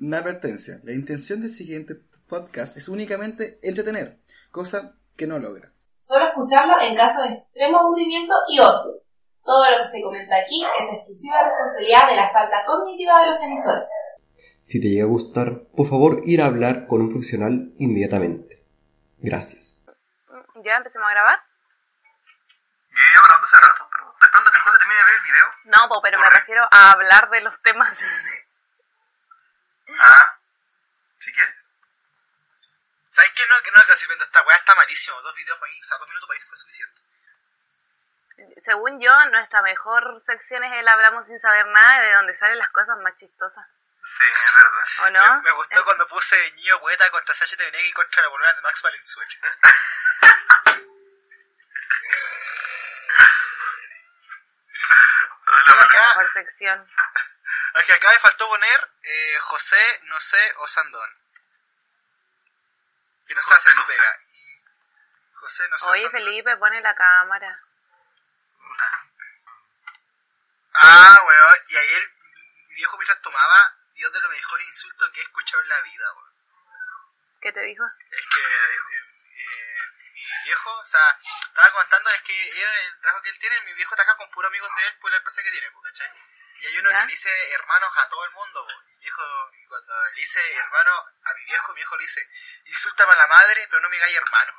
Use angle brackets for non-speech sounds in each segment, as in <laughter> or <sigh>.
Una advertencia. La intención del siguiente podcast es únicamente entretener, cosa que no logra. Solo escucharlo en caso de extremo aburrimiento y ocio. Todo lo que se comenta aquí es exclusiva responsabilidad de la falta cognitiva de los emisores. Si te llega a gustar, por favor ir a hablar con un profesional inmediatamente. Gracias. ¿Ya empecemos a grabar? Yo llevo grabando hace rato, pero estoy esperando que el juez termine de ver el video. No, po, pero me refiero a hablar de los temas. <laughs> Ah, si quieres. ¿Sabes qué? No, que no, que estoy viendo esta weá está malísimo. Dos videos para ahí, o sea, dos minutos para ahí fue suficiente. Según yo, nuestra mejor sección es el hablamos sin saber nada, de donde salen las cosas más chistosas. Sí, es verdad. ¿O no? Me, me gustó Eh, cuando puse Ñiño Poeta contra Sacha Venegas y contra la bolona de Max Valenzuela. <laughs> acá- mejor sección. Aquí acá me faltó poner eh, José, no sé, o Sandón. Que no sabe hacer su pega. Y José, no sé. Oye, Sandón. Felipe, pone la cámara. Ah, weón. Y ayer mi viejo mientras tomaba, dio de los mejores insultos que he escuchado en la vida, weón. ¿Qué te dijo? Es que eh, eh, mi viejo, o sea, estaba contando, es que él, el trabajo que él tiene, mi viejo trabaja con puros amigos de él por la empresa que tiene, ¿cachai? Y hay uno ¿Ya? que dice hermanos a todo el mundo, po. Y, viejo, cuando le dice hermano a mi viejo, mi viejo le dice, insultame a la madre, pero no me digáis hermano.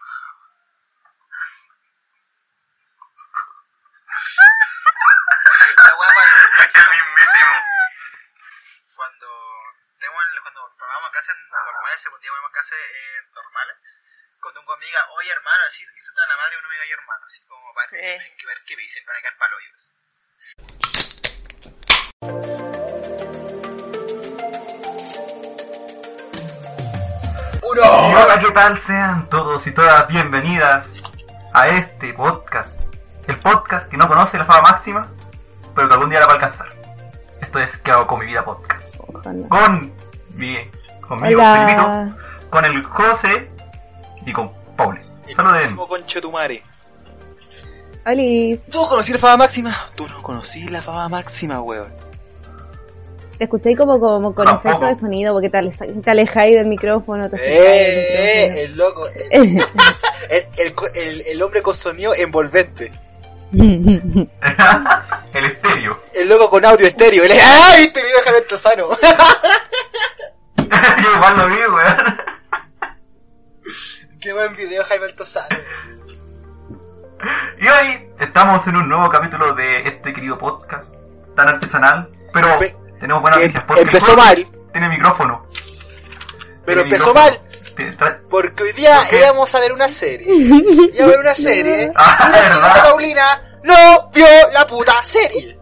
<laughs> La guapa, Es el mismísimo. cuando tenemos cuando probamos clases normales, segundo día probamos clases eh, normales, cuando un conmigo oye hermano, así insultan a la madre y uno me diga hermano, así como para Eh. que ver qué me dicen, para quedar paloyos. Y hola, ¿qué tal? Sean todos y todas bienvenidas a este podcast. El podcast que no conoce la fama máxima, pero que algún día la va a alcanzar. Esto es ¿Qué hago con mi vida podcast? Ojalá. Con mi, conmigo. Felipito, con el José y con Pauli. Saluden. conche tu madre. Oli, ¿Tú conocí la fama máxima? Tú no conocí la fama máxima, weón. Te escuché como, como con Tampoco. efecto de sonido porque te, te alejáis del micrófono. Te Eh, alejáis el loco. El, <laughs> el, el, el- el hombre con sonido envolvente. <laughs> el estéreo. El loco con audio estéreo. El, ¡Ay! Este video de Tosano. <laughs> Yo igual lo vi, weón. Qué buen video, Jaime Tosano. Y hoy estamos en un nuevo capítulo de este querido podcast tan artesanal, pero Pe- tenemos buenas noticias porque empezó mal. Tiene micrófono. Pero Tiene empezó micrófono. mal. Porque hoy día íbamos a ver una serie. <laughs> Iba a ver una serie. Ah, y la ¿verdad? Paulina no vio la puta serie.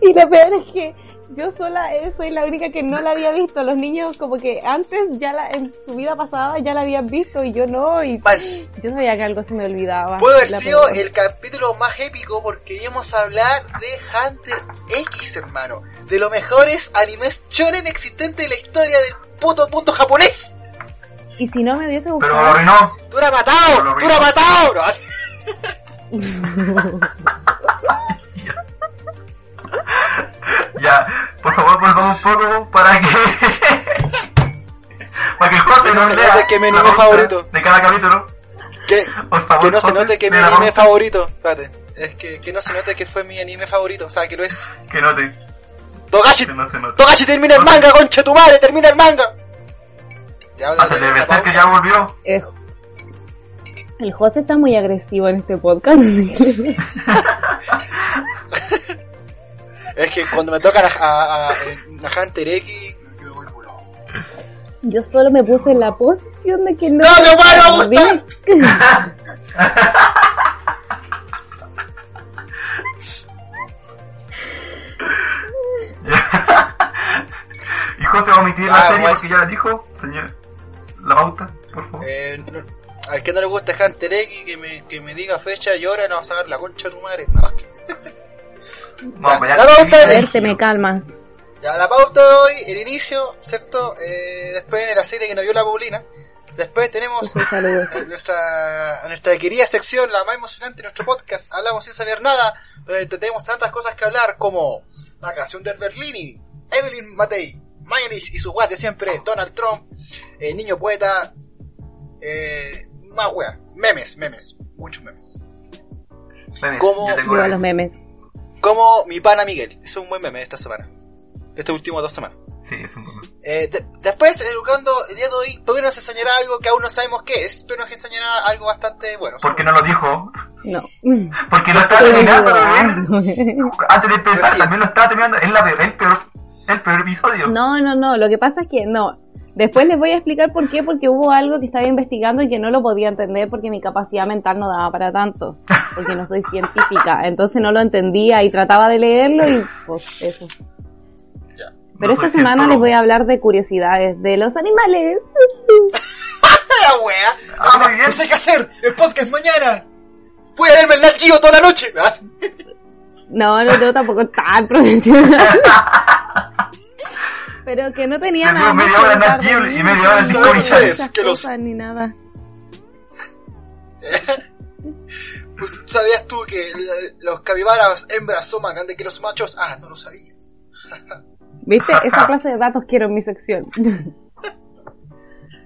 y lo peor es que yo sola eh, soy la única que no la había visto. Los niños como que antes ya la, en su vida pasada ya la habían visto y yo no. Y Más, yo sabía que algo se me olvidaba. puede haber sido el capítulo más épico porque íbamos a hablar de Hunter X, hermano. De los mejores animes shonen existentes de la historia del puto mundo japonés. Y si no me hubiese Pero lo gustado... arruinó. ¡Tú eras matado! ¡Tú eras matado! <laughs> <laughs> No, Ya, por favor, volvamos un poco para que. <laughs> para que el José Que no se lea note que mi anime favorito. De cada capítulo. que, favor, que no se note que mi anime favorito. Espérate. Es que, que no se note que fue mi anime favorito. O sea, que lo es. Que note. Togashi, Que no se note. Togashi termina el manga, concha tu madre, termina el manga. Ya, Hasta debe ser que ya volvió. Eh, el José está muy agresivo en este podcast. <laughs> <laughs> Es que cuando me tocan a, a, a, a Hunter X, me vuelvo loco. Yo solo me puse en la posición de que no. ¡No, no, bueno, ¿Ves? <laughs> y José va a omitir la Ah, serie pues. porque ya la dijo. Señor, la pauta, por favor. Eh, no- al que no le gusta Hunter X, que me, que me diga fecha y hora, no va a sacar la concha de tu madre. No. <laughs> Vamos, ya- la pauta de- ver, te me calmas. Ya, la pauta de hoy, el inicio, ¿cierto? Eh, después viene la serie que nos dio la Paulina. Después tenemos eh, nuestra, nuestra querida sección, la más emocionante de nuestro podcast, Hablamos sin saber nada, donde tenemos tantas cosas que hablar como la canción de Berlini, Evelyn Matei, Mayonnaise y sus weas de siempre, Donald Trump, eh, Niño Poeta, eh, más weas, memes, memes, muchos memes. Memes, la- los memes. Como mi pana Miguel, es un buen meme de esta semana, de estas últimas dos semanas. Sí, es un meme. Eh, de- después, educando el día de hoy, Pablo nos enseñará algo que aún no sabemos qué es, pero nos enseñará algo bastante bueno. ¿Por qué no lo dijo? No. Porque lo estaba terminando de ver. Antes de empezar, también lo estaba terminando. Es la peor, el peor, el peor episodio. No, no, no. Lo que pasa es que no. Después les voy a explicar por qué, porque hubo algo que estaba investigando y que no lo podía entender porque mi capacidad mental no daba para tanto, porque no soy científica, entonces no lo entendía y trataba de leerlo y pues eso. Pero No esta semana les voy a hablar de curiosidades de los animales. <laughs> la wea! Ah, bien. No sé qué hacer, el podcast mañana. Voy a verme el Nat toda la noche. Ah, No, no, no, tampoco tan profesional. <laughs> Pero que no tenía nada más media que hora Nat Geo y media no hora Discovery Channel, que los- ni nada. <laughs> Pues, ¿Sabías tú que los capibaras hembras son más grandes que los machos? Ah, no lo sabías. <laughs> ¿Viste? Esa clase de datos quiero en mi sección. <laughs>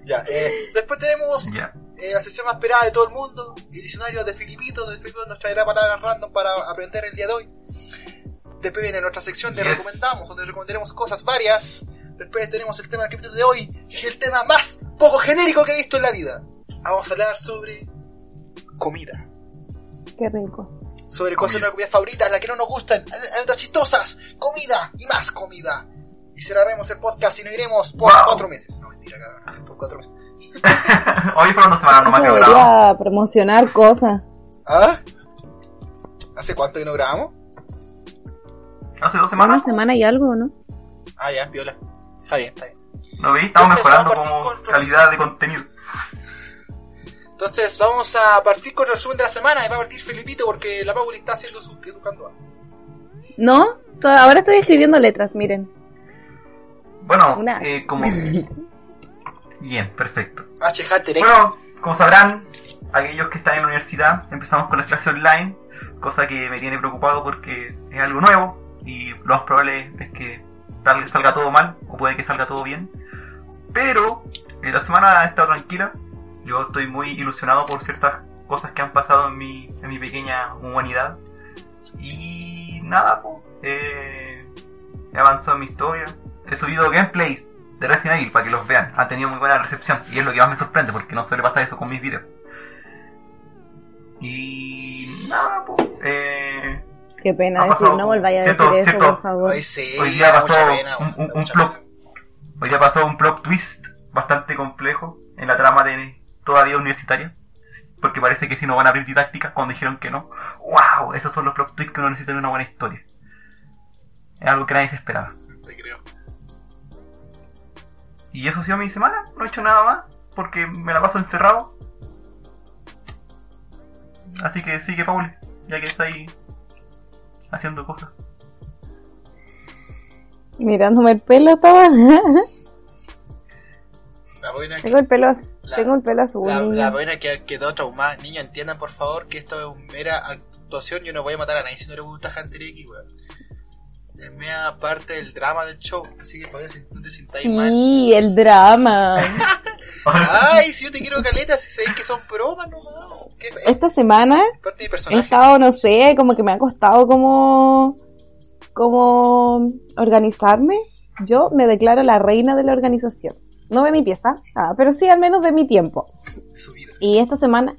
Ya, eh, después tenemos Ya. eh, la sesión más esperada de todo el mundo, el diccionario de Filipito, donde Filipito nos traerá palabras random para aprender el día de hoy. Después viene nuestra sección de Yes. recomendamos, donde recomendaremos cosas varias. Después tenemos el tema del capítulo de hoy, que es el tema más poco genérico que he visto en la vida. Vamos a hablar sobre comida. Qué rico. Sobre cosas de nuestras comidas favoritas, las que no nos gustan, anécdotas chistosas, comida y más comida. Y cerraremos el podcast y nos iremos por Wow. cuatro meses. No, mentira, cabrón, por cuatro meses. <laughs> Hoy fueron dos semanas nomás que grabamos. promocionar cosas. ¿Ah? ¿Hace cuánto que no grabamos? Hace dos Una semanas. semana y algo, ¿no? Ah, ya, viola. Está bien, está bien. ¿No vi? Estamos Entonces, mejorando como calidad de contenido. Entonces, vamos a partir con el resumen de la semana y va a partir Felipito porque la Pauli está haciendo su educando. ¿No? Ahora estoy escribiendo letras, miren. Bueno, Una. eh, como... <laughs> Bien, perfecto. H. Hunter X. Bueno, como sabrán, aquellos que están en la universidad, empezamos con la clase online, cosa que me tiene preocupado porque es algo nuevo y lo más probable es que salga todo mal o puede que salga todo bien. Pero eh, la semana ha estado tranquila, yo estoy muy ilusionado por ciertas cosas que han pasado en mi, en mi pequeña humanidad. Y nada, pues, eh, he avanzado en mi historia, he subido gameplays de Resident Evil para que los vean. Han tenido muy buena recepción y es lo que más me sorprende porque no suele pasar eso con mis videos. Y nada, pues, Qué pena decir, pasado no volváis a cierto- decir eso, cierto- por favor. Ay, sí, hoy día pasó mucha pena, un, un- plot, pena. hoy día pasó un plot twist bastante complejo en la trama de todavía universitaria. Porque parece que si no van a abrir didácticas cuando dijeron que no. ¡Wow! Esos son los plot twists que uno necesita en una buena historia. Es algo que nadie se esperaba. Te creo. Y eso ha sido mi semana, no he hecho nada más, porque me la paso encerrado. Así que sigue Paul, ya que está ahí haciendo cosas. Mirándome el pelo todo. <laughs> La buena tengo el pelo, La- tengo el pelo azul. La, niño. la buena que quedó traumada. Niños, entiendan por favor que esto es mera actuación. Yo no voy a matar a nadie si no le gusta Hunter X, weón. Es mera parte del drama del show. Así que por eso no te sintáis mal. Sí, el drama. <laughs> Ay, si yo te quiero caleta, si sabéis que son bromas. ¿Qué? Es Esta semana parte de mi he estado, no sé, como que me ha costado como, como organizarme. Yo me declaro la reina de la organización. No de mi pieza, pero sí al menos de mi tiempo. de su vida. Y esta semana,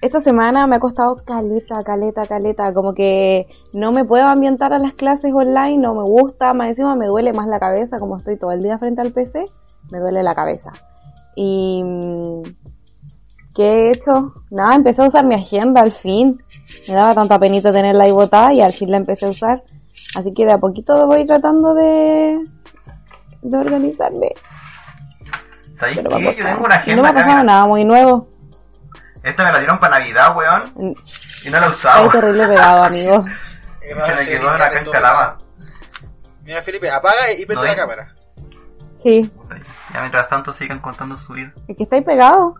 esta semana me ha costado caleta, caleta, caleta. Como que no me puedo ambientar a las clases online, no me gusta. Más encima me duele más la cabeza, como estoy todo el día frente al PC, me duele la cabeza. Y... ¿Qué he hecho? Nada, empecé a usar mi agenda al fin. Me daba tanta penita tenerla ahí botada y al fin la empecé a usar. Así que de a poquito voy tratando de, de organizarme. ¿Sabéis Pero va a qué? Yo tengo una Y agenda no me ha pasado nada muy nuevo. Esta me la dieron para Navidad, weón, y no la he Está usado. terrible pegado, amigo. Eh, <laughs> Se me quedó en la cancha lava. Mira, Felipe, apaga y prende No, la cámara. Sí, Ya mientras tanto sigan contando su vida. es que estáis pegado.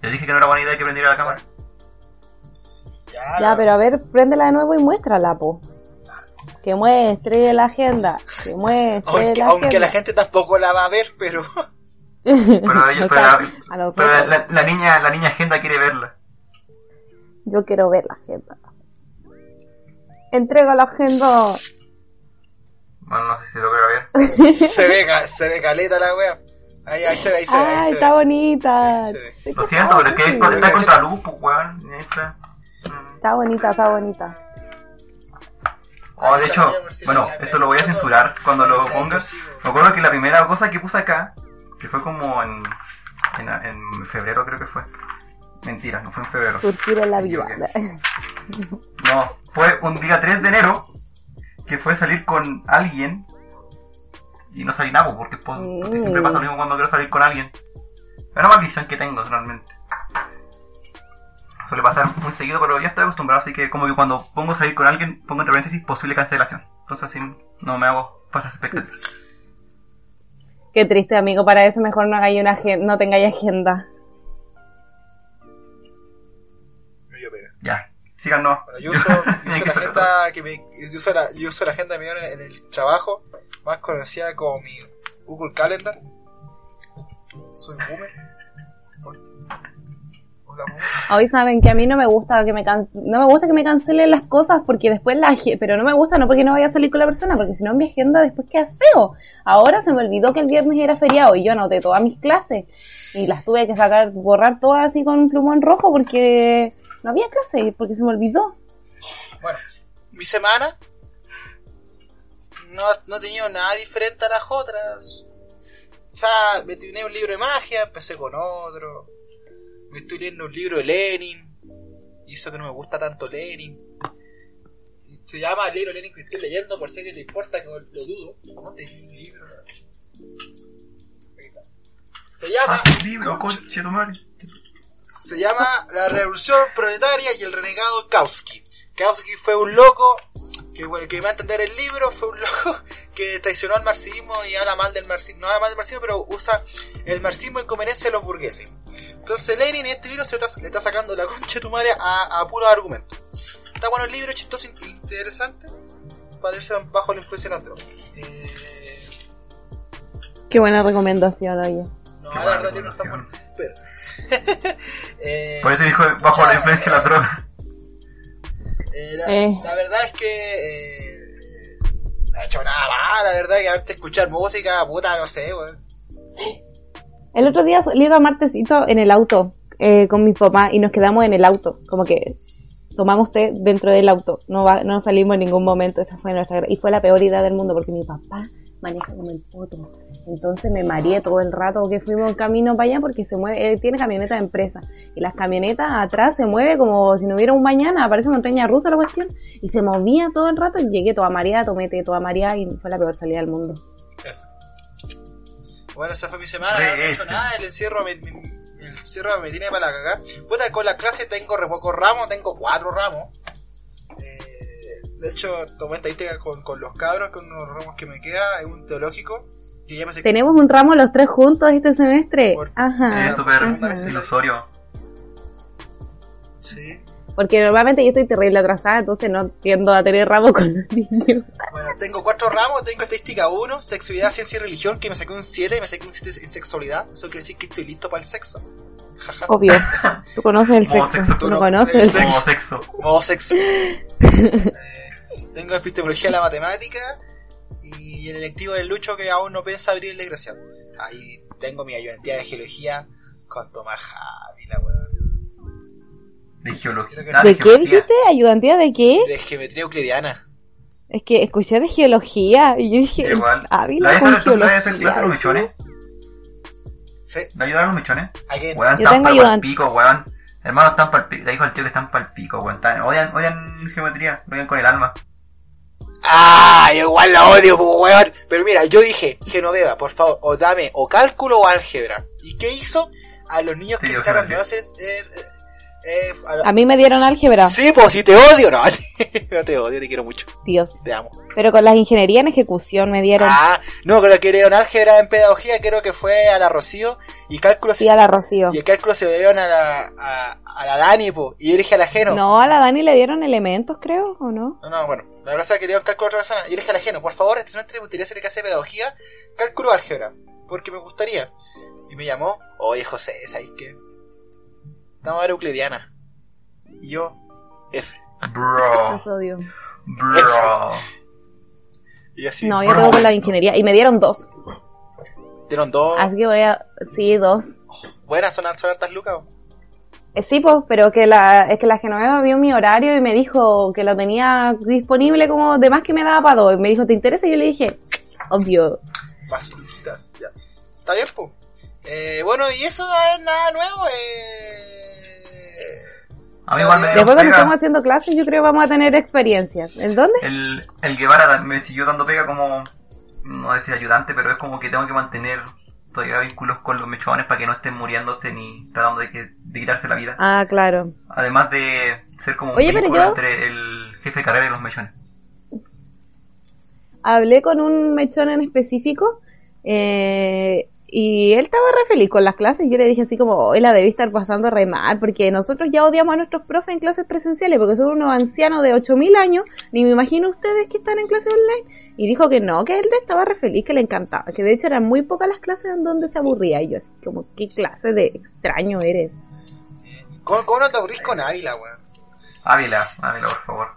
Les dije que no era buena idea que prendiera la cámara. Ya, Ya, pero a ver, préndela de nuevo y muéstrala, po. que muestre la agenda, que muestre Aunque, la aunque la agenda. gente tampoco la va a ver, pero... Pero, <laughs> ella- pero la- A nosotros. pero la, la niña, la niña agenda quiere verla. Yo quiero ver la agenda. Entrega la agenda. Bueno, no sé si se logra ver. <laughs> se ve, se ve caleta la wea. Ahí, ahí se ve, ahí se ve. ahí Ay, se está ve. bonita. Sí, sí, se ve. Lo siento, pero es que está contra luz, pues, weón. está. Está bonita, está bonita. Oh, de hecho, bueno, esto lo voy a censurar cuando lo ponga. Me acuerdo que la primera cosa que puse acá, que fue como en, en, en febrero creo que fue. Mentira, no fue en febrero. Surgir en la equivoqué. No, fue un día 3 de enero que fue salir con alguien y no salí nada, porque, porque siempre pasa lo mismo cuando quiero salir con alguien. Es una maldición que tengo realmente. Suele pasar muy seguido, pero ya estoy acostumbrado, así que como que cuando pongo salir con alguien, pongo entre paréntesis posible cancelación. Entonces así no me hago falsas expectativas. Qué triste, amigo. Para eso mejor no hagáis una no tengáis agenda. Ya, síganos. Bueno, yo uso, <laughs> yo uso la agenda que me, yo uso la, yo uso la agenda que me en, en el trabajo, más conocida como mi Google Calendar. Soy boomer. Hoy saben que a mí no me gusta que me can- no me gusta que me cancelen las cosas porque después la ag- pero no me gusta no porque no vaya a salir con la persona porque si no mi agenda después queda feo. Ahora se me olvidó que el viernes era feriado y yo anoté todas mis clases y las tuve que sacar borrar todas así con un plumón rojo porque no había clase porque se me olvidó. Bueno, mi semana no, no ha tenido nada diferente a las otras. O sea, me terminé un libro de magia, empecé con otro. Me estoy leyendo un libro de Lenin. Y eso que no me gusta tanto Lenin. Se llama el libro Lenin que estoy leyendo, por si a alguien le importa, que lo dudo. ¿Dónde vi un libro? Se llama, Ah, libro, se llama La Revolución Proletaria y el Renegado Kautsky. Kautsky fue un loco que, bueno, que me va a entender el libro, fue un <laughs> loco que traicionó al marxismo y habla mal del marxismo, no habla mal del marxismo, pero usa el marxismo en conveniencia de los burgueses. Entonces Lenin en este libro se le está, le está sacando la concha de tu madre a, a puros argumentos. Está bueno el libro, chistoso, in- interesante, para leerse bajo la influencia de las drogas. Eh, Qué buena recomendación, oye. no, Qué la verdad libro está bueno. Pero... <laughs> eh, Por eso dijo bajo la influencia de la droga. Eh, la, Eh. la verdad es que eh, no he hecho nada mal, la verdad que haberte escuchar música, puta, no sé, weón. <laughs> El otro día salí a martesito en el auto eh, con mi papá y nos quedamos en el auto, como que tomamos té dentro del auto, no, va- no salimos en ningún momento, esa fue nuestra y fue la peor idea del mundo porque mi papá maneja como el poto, entonces me mareé todo el rato que fuimos camino para allá porque se mueve, él tiene camioneta de empresa y las camionetas atrás se mueve como si no hubiera un mañana, parece montaña rusa la cuestión y se movía todo el rato y llegué toda mareada, tomé té toda mareada y fue la peor salida del mundo. Bueno, esa fue mi semana, Re no he hecho nada, el encierro me, me- el encierro me tiene para la cagada. Puta, con la clase tengo re pocos ramos, tengo cuatro ramos. Eh, de hecho, tomé estadística con, con los cabros, con unos ramos que me queda, es un teológico, que ya me sé Tenemos un ramo los tres juntos este semestre. Por- Ajá. Es Ah, súper ilusorio. Sí. Porque normalmente yo estoy terrible atrasada, entonces no tiendo a tener ramo con los niños. Bueno, tengo cuatro ramos, tengo estadística 1, sexualidad, ciencia y religión, que me saqué un 7 y me saqué un 7 en sexualidad. Eso quiere decir que estoy listo para el sexo. Obvio. <laughs> Tú conoces el sexo. sexo. Tú no conoces el sexo. Sexo. Modo sexo. <laughs> Eh, tengo epistemología de la matemática y el electivo del Lucho que aún no piensa abrir el desgraciado. Ahí tengo mi ayudantía de geología con Tomás Javi, la weón. De geología. Ah, ¿De qué geología. dijiste? ¿Ayudantía de qué? De geometría euclidiana. Es que escuché de geología y yo dije, Igual. Ávila ¿La con de hacer la geología. clase a los michones? Sí, ¿La ayudaron los michones? again. Weón, Yo están tengo ayudante. pico, weón. Hermanos, están pa'l pico. Le dijo al tío que están pa'l pico, weón. Están- odian, odian geometría, lo odian con el alma. Ah, yo igual la odio, weón. Pero mira, yo dije, Genoveva, por favor, o dame o cálculo o álgebra. ¿Y qué hizo? A los niños Sí, que entraron no hacer, eh, eh, a- A mí me dieron álgebra, Sí, pues si te odio, no. <laughs> no te odio, te quiero mucho. Dios. Te amo. Pero con las ingeniería en ejecución me dieron. Ah, no, con lo que dieron álgebra en pedagogía, creo que fue a la Rocío. Y cálculo Sí, a la Rocío. Y el cálculo se lo dieron a la, a, a la Dani, po. Y yo dije a la ajeno. No, a la Dani le dieron elementos, creo, ¿o no? No, no, bueno. La verdad es que le dieron cálculo a otra persona. Y yo dije a la por favor, este semestre me gustaría hacer clase de pedagogía, cálculo álgebra. Porque me gustaría. Y me llamó, oye José, ¿sabes qué? Estamos a ver euclidiana. Y yo, F. Bro, bro. Y así, No, yo tengo con la ingeniería. Y me dieron dos. dieron dos. Así que voy a... Sí, dos. Buenas, son, son hartas lucas. Eh, sí, pues, pero que la, es que la Genoveva vio mi horario y me dijo que lo tenía disponible como de más que me daba para dos. Y me dijo, ¿te interesa? Y yo le dije, obvio. Facilitas, ya. Está bien, pues. Eh, bueno, y eso no es nada nuevo. Eh... A mí igual me Después cuando pega. estemos haciendo clases yo creo que vamos a tener experiencias. ¿En dónde? El, el Guevara me siguió dando pega como, no decir ayudante, pero es como que tengo que mantener todavía vínculos con los mechones para que no estén muriéndose ni tratando de, que, de quitarse la vida. Ah, claro. Además de ser como un Oye, pero vínculo yo- entre el jefe de carrera y los mechones. Hablé con un mechón en específico eh, y él estaba re feliz con las clases. Yo le dije así como, hoy la debí estar pasando re mal porque nosotros ya odiamos a nuestros profes en clases presenciales porque son unos ancianos de 8000 años. Ni me imagino ustedes que están en clases online. Y dijo que no, que él estaba re feliz, que le encantaba. Que de hecho eran muy pocas las clases en donde se aburría. Y yo así como, ¿qué clase de extraño eres? ¿Cómo, cómo no te aburrís con Ávila, weón? Ávila, Ávila, por favor.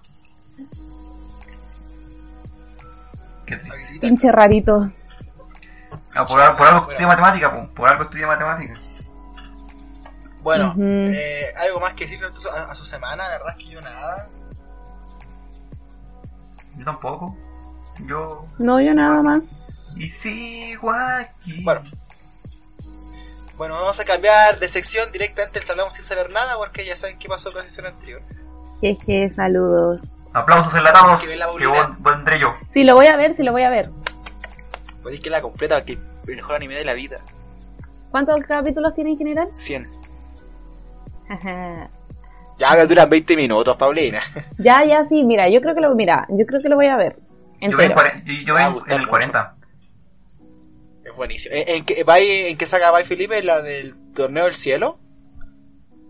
Qué triste. Pinche rarito. Ah, por, al- por algo estudié matemática, po. por algo estudié matemática. Bueno, eh, algo más que decir a, a su semana, la verdad es que yo nada. Yo tampoco. Yo. No, yo nada más. Y sigo aquí. Bueno. Bueno, vamos a cambiar de sección directamente al hablamos sin saber nada porque ya saben qué pasó con la sesión anterior. Jeje, saludos. Aplausos enlatados. Que Que Paulina. vendré yo. Sí, lo voy a ver, sí lo voy a ver. Podéis que la completa, que el mejor anime de la vida. ¿Cuántos capítulos tiene en general? 100. Ajá. <laughs> Ya me duran 20 minutos, Paulina. <laughs> Ya, ya, sí, mira, yo creo que lo, mira, yo creo que lo voy a ver. Yo voy en, Entero. yo- voy el mucho. 40. Es buenísimo. ¿En, en qué, va en qué saga va Felipe? ¿La del torneo del cielo?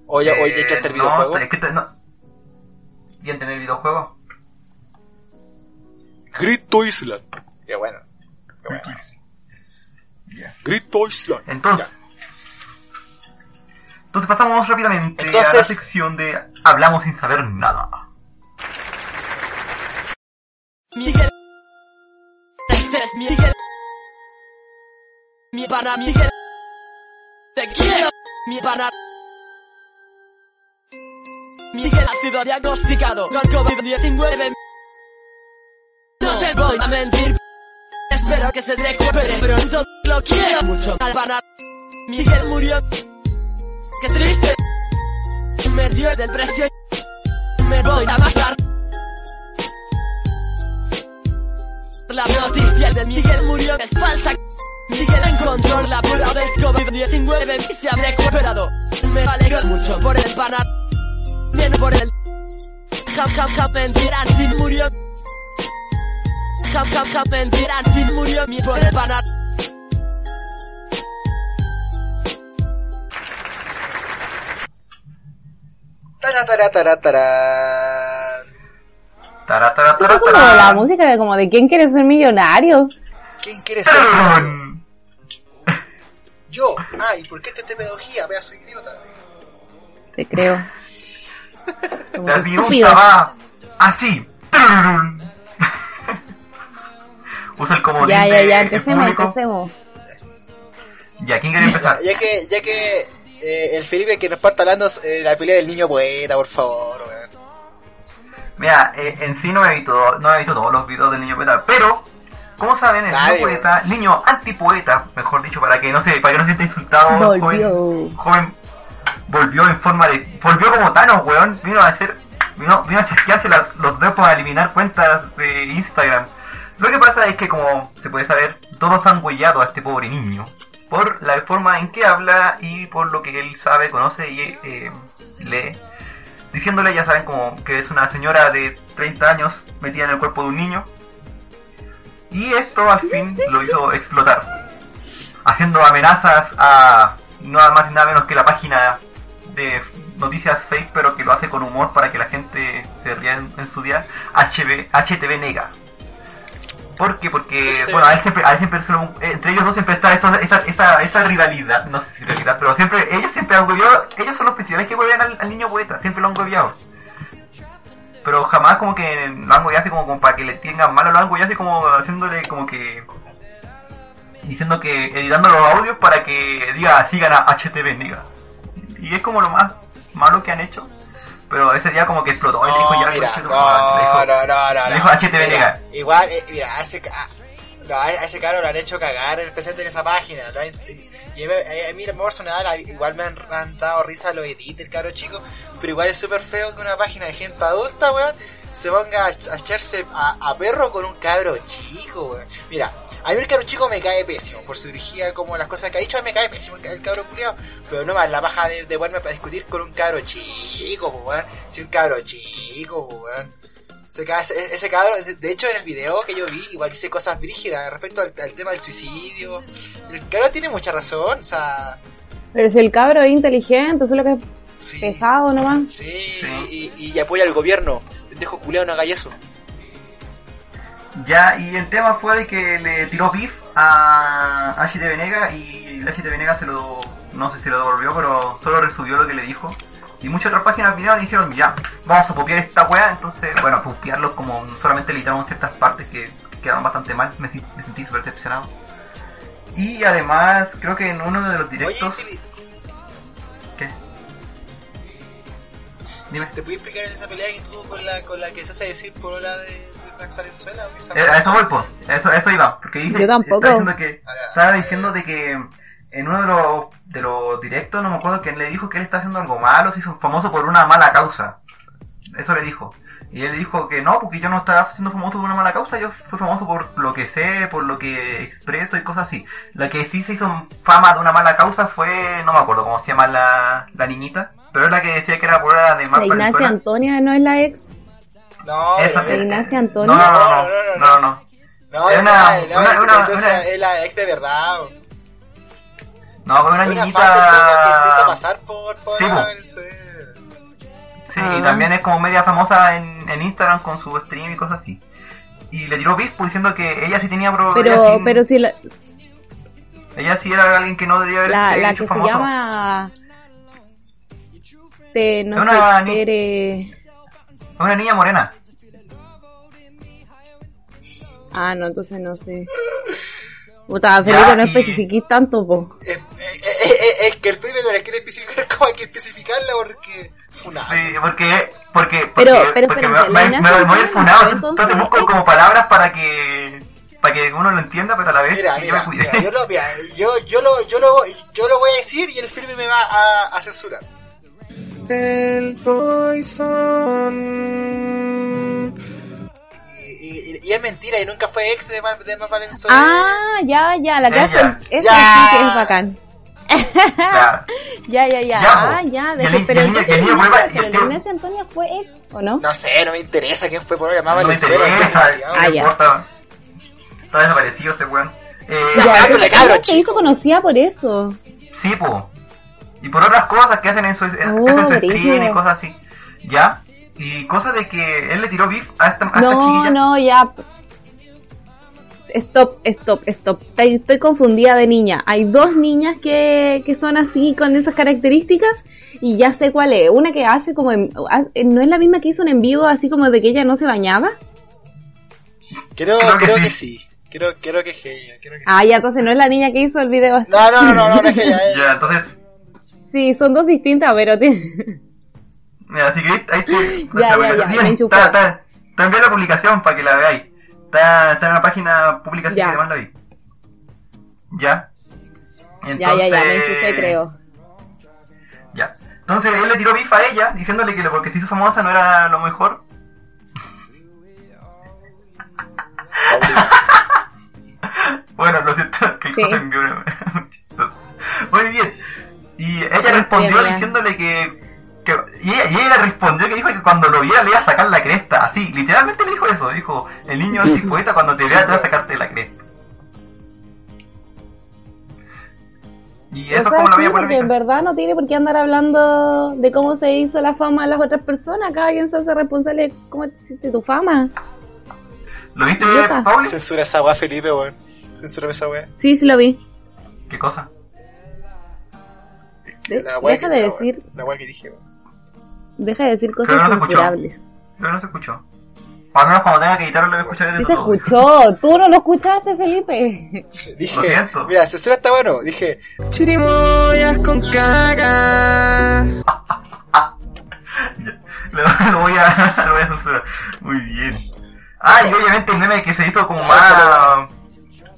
¿O ya, o ya Eh, echaste el no, videojuego? es que te- no. ¿Y en tener el videojuego? Grito Island. Qué bueno. Qué bueno. Grito Island. Entonces. Entonces pasamos rápidamente a la Entonces- sección de Hablamos sin saber nada. Miguel. Este es Miguel. Mi pana Miguel. Te quiero, mi pana. Miguel ha sido diagnosticado con COVID-19. No te voy a mentir. Espero que se recupere pronto. Lo quiero mucho al pana. Miguel murió. Qué triste. Me dio depresión. Me voy a matar. La noticia de Miguel murió es falsa. Miguel encontró la cura del COVID-19 y se ha recuperado. Me alegro mucho por el pana. Bien por el. Jam, jam, jam, mentira, sí murió. Pana. Tara, tara, tara, tara. Tara, tara, como tara. la música de como de quién quiere ser millonario. ¿Quién quiere ser? Tararán. Yo. Ah, ¿y por qué te te pedagogía? Vea, soy idiota. Te creo. <laughs> Como La viruta va así. Usa el comodín Ya, ya, ya, el empecemos, empecemos. Ya, ¿quién quiere empezar? Ya, ya que, ya que eh, el Felipe que nos parte hablando eh, la pelea del niño poeta, por favor. weón. Mira, eh, en sí no he visto, no he visto todos los videos del niño poeta, pero, como saben, el Nadie, niño poeta, niño antipoeta, mejor dicho, para que no se, para que no se sienta insultado, Volvió. joven, joven, volvió en forma de, volvió como Thanos, weón, vino a hacer, vino, vino a chasquearse las- los dedos para eliminar cuentas de Instagram. Lo que pasa es que, como se puede saber, todos han huellado a este pobre niño, por la forma en que habla y por lo que él sabe, conoce y eh, lee. Diciéndole, ya saben, como que es una señora de 30 años metida en el cuerpo de un niño. Y esto al fin lo hizo explotar. Haciendo amenazas a nada más y nada menos que la página de noticias fake, pero que lo hace con humor para que la gente se ría en, su día. HB, HTV Nega. ¿Por qué? Porque, Sí, bueno, a él siempre, a él siempre lo- entre ellos dos siempre está esta, esta, esta, esta rivalidad, no sé si rivalidad, pero siempre, ellos siempre han hueveado, ellos son los principales que huevean al, al niño poeta, siempre lo han hueveado. Pero jamás como que lo han así como, como para que le tengan malo, lo han así como haciéndole como que, diciendo que, editando los audios para que diga, sigan a HTV, diga. Y es como lo más malo que han hecho. Pero ese día como que explotó y le dijo No, ya mira, no, madre", le dijo- no, no, no, le dijo no. HTV Mira, Nega. Igual, eh, mira, ca- no, a ese caro lo han hecho cagar el presente en esa página. y a mí, a igual me han, han dado risa los edits del caro chico, pero igual es súper feo que una página de gente adulta, weón, se ponga a, a echarse a, a perro con un cabro chico, weón. Mira, a mí el cabro chico me cae pésimo, por su dirigida como las cosas que ha dicho, a mí me cae pésimo el, el cabro culiado, pero no más la baja de, de ponerme para discutir con un cabro chico, weón. Si un cabro chico, weón. Ese, ese, ese cabrón, de- hecho en el video que yo vi, igual dice cosas brígidas respecto al, al tema del suicidio. El cabrón tiene mucha razón, o sea, Pero si el cabro es inteligente, solo que es sí. pesado nomás. Sí, Sí. Y, y apoya al gobierno. Pendejo culeado, no haga eso. Ya, y el tema fue de que le tiró beef a HT Venega y el HT Venega se lo, no sé si lo devolvió, pero solo resubió lo que le dijo. Y muchas otras páginas vinieron y dijeron, ya, vamos a copiar esta weá. Entonces, bueno, copiarlos como solamente le editaron ciertas partes que quedaron bastante mal. Me, sentí súper decepcionado. Y además, creo que en uno de los directos... Dime. ¿te puedes explicar en esa pelea que tuvo con la, con la que se hace decir por la de, de Max Valenzuela? Eh, a eso voy. Eso, eso iba. Porque dije, Yo tampoco. Estaba diciendo que, Ah, estaba diciendo de que en uno de los, de los directos, no me acuerdo quién le dijo que él está haciendo algo malo, se hizo famoso por una mala causa. Eso le dijo. Y él dijo que no, porque yo no estaba siendo famoso por una mala causa, yo fui famoso por lo que sé, por lo que expreso y cosas así. La que sí se hizo fama de una mala causa fue, no me acuerdo cómo se llama la, la niñita, pero es la que decía que era por la de La Ignacia. Antonia no es la ex. No, Esa- eh, La Ignacia No, Antonia. no, no, no, No, no, no, no, no. no, es una- una- una- la ex de verdad. No, pero una Una niñita... que se hizo pasar por, por Sí. Sí, Ah. y también es como media famosa en, en Instagram con su stream y cosas así. Y le tiró beef pues, diciendo que ella sí tenía problemas. Pero, pero si la, Ella sí era alguien que no debía haber la, la hecho que se famoso. llama... Te, no Una sé, ni- Tere... Es una niña morena. Ah, no, entonces no sé. Puta, Ya, Felipe, no y- especifiquís tanto, po. Es, es- es- es que el Felipe no le quiere especificar <laughs> como hay que especificarla porque. Funado. Sí, porque, porque, porque, Pero- pero porque espérate, me, me, me- voy a ir funado, entonces, entonces busco es- como palabras para que para que uno lo entienda, pero a la vez Mira, yo mira, cuide. mira, yo lo, mira, yo, yo lo, yo lo, yo lo voy a decir y el Felipe me va a, a censurar. El poison. Y, y- y es mentira y nunca fue ex de, Ma- de Más Valenzuela. Ah, ya, ya, la. Esa Ya. sí que es bacán. <laughs> Ya. Ya, ya, ah, po. ya. Ni- pero la tío- Ignacia Antonia fue él, ¿o no? No sé, no me interesa quién fue por ahora Más No me Valenzuela. interesa, no, Ah, ya. Está desaparecido ese weón. Eh, Sí, Ya, pero se hizo conocida por eso. Sí, po. Y por otras cosas que hacen en su, que hacen Oh, su stream brígido. y cosas así. ¿Ya? Y cosas de que él le tiró beef a esta, a esta No, chiquilla. no, ya. Stop, stop, stop. Estoy, estoy confundida de niña. Hay dos niñas que, que son así con esas características y ya sé cuál es. Una que hace como en- ha- no es la misma que hizo un en vivo así como de que ella no se bañaba. Creo, Creo creo, que que, sí. sí. Creo, creo que es ella. Creo que sí. Ah, ya, entonces no es la niña que hizo el video así. No, no, no, no, no, no es ella. <laughs> Ya, entonces, Sí, son dos distintas, pero tiene... mira, si queréis, ahí te. <laughs> Ya, la ya, ya, publicación, está, está, envié la publicación para que la veáis. Está, está en la página pública, así Ya. que además la vi. Ya. Ya, ya, ya, me Entonces- enchufé, creo. Ya. Entonces él le tiró beef a ella, diciéndole que lo- porque se hizo famosa no era lo mejor. <laughs> Bueno, lo siento, que Sí. cosa <laughs> muy chistoso. Respondió Bien, bien. diciéndole que, que- y, ella, y ella respondió que dijo que cuando lo viera le iba a sacar la cresta, así, literalmente le dijo eso, dijo, el niño <laughs> antipoeta cuando te Sí, vea te va a sacarte la cresta. Y O eso sea, como la sí, porque en verdad no tiene por qué andar hablando de cómo se hizo la fama de las otras personas. Cada quien se hace responsable de cómo te hiciste tu fama. ¿Lo viste. Pauli? Censura esa weá, Felipe, weón. Censura esa weá. Sí, sí lo vi. ¿Qué cosa? De- La weá deja que- de la decir, La que dije, deja de decir cosas no se censurables. Pero no se escuchó. O al menos cuando tenga que editarlo lo voy a escuchar desde Sí se todo. escuchó. Tú no lo escuchaste, Felipe. <laughs> Dije, Lo siento. mira, censura está bueno. Dije, Chirimoyas con caga. <laughs> Lo, lo voy a, <laughs> lo voy a censurar. Muy bien. Ah, y obviamente el meme que se hizo como más,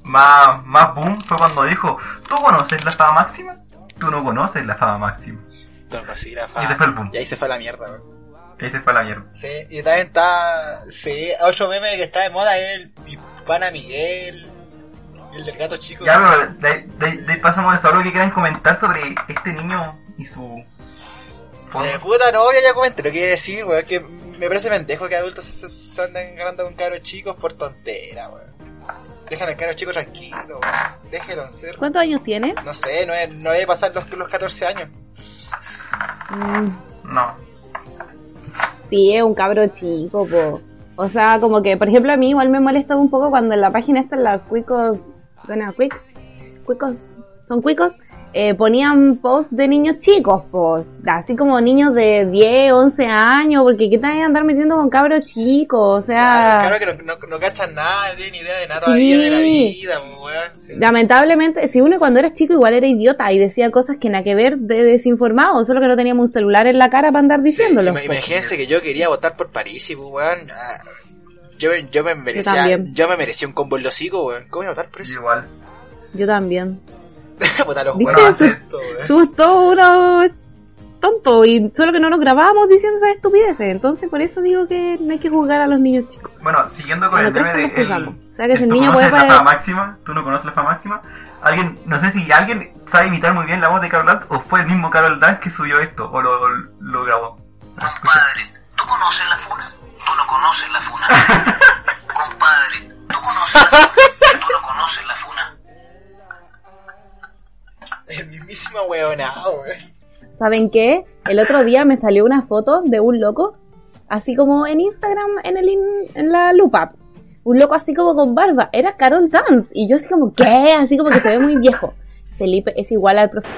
más, más boom fue cuando dijo, ¿tú conoces la fama máxima? Tú no conoces la fama máxima. Don Rosira, Y se fue el boom. Y ahí se fue a la mierda, weón. Y ahí se fue a la mierda. Sí, y también está. Sí, otro meme que está de moda es el mi pana Miguel. El del gato chico. Ya, pero de, ahí- de, de pasamos a eso. ¿Algo que quieran comentar sobre este niño y su? Eh, puta novia, ya comenté lo que quiere decir, weón. Que me parece pendejo que adultos se, se andan ganando con cabros chicos por tontera, weón. Dejan al cabro chico tranquilo. Déjelo ser. ¿Cuántos años tiene? No sé, no es, no debe pasar los, los 14 años. Mm, No. sí, es un cabro chico, po. O sea, como que, por ejemplo, a mí igual me molesta un poco cuando en la página esta, en la Cuicos, bueno, Quick, Cuicos, son Cuicos, eh, ponían posts de niños chicos, pues, así como niños de 10, 11 años, porque qué tal andar metiendo con cabros chicos, o sea... Claro que no, no, no cachan nada, no tienen idea de nada Sí. todavía de la vida, weón. sí. Lamentablemente, si uno cuando era chico igual era idiota y decía cosas que nada que ver de desinformado, solo que no teníamos un celular en la cara para andar diciéndolo. Sí, ima- imagínense que yo quería votar por París y pues, weón. ah, Yo, me- yo me merecía, yo me merecía un combo en los weón. ¿Cómo voy a votar por eso? Igual. Yo también. <laughs> Votar a los ¿Viste weones eso? esto, weón. Tú todo uno tonto y solo que no nos grabábamos diciendo esas estupideces. Entonces por eso digo que no hay que juzgar a los niños chicos. Bueno, siguiendo con Cuando el meme de... el-. O sea que si el el ¿Tú niño puede la fama máxima? ¿Tú no conoces la fama máxima? Alguien, no sé si alguien sabe imitar muy bien la voz de Carol Dance o fue el mismo Carol Dance que subió esto o lo, lo grabó. <laughs> Compadre, ¿tú conoces la funa? Tú no conoces la funa. <laughs> Compadre, ¿tú conoces? Tú no conoces la funa. <laughs> El mismísimo weonado, weón. ¿Saben qué? El otro día me salió una foto de un loco, así como en Instagram, en el in- en la lupa. Un loco así como con barba. Era Carol Dance. Y yo así como, ¿qué? Así como que se ve muy viejo. Felipe es igual al profe.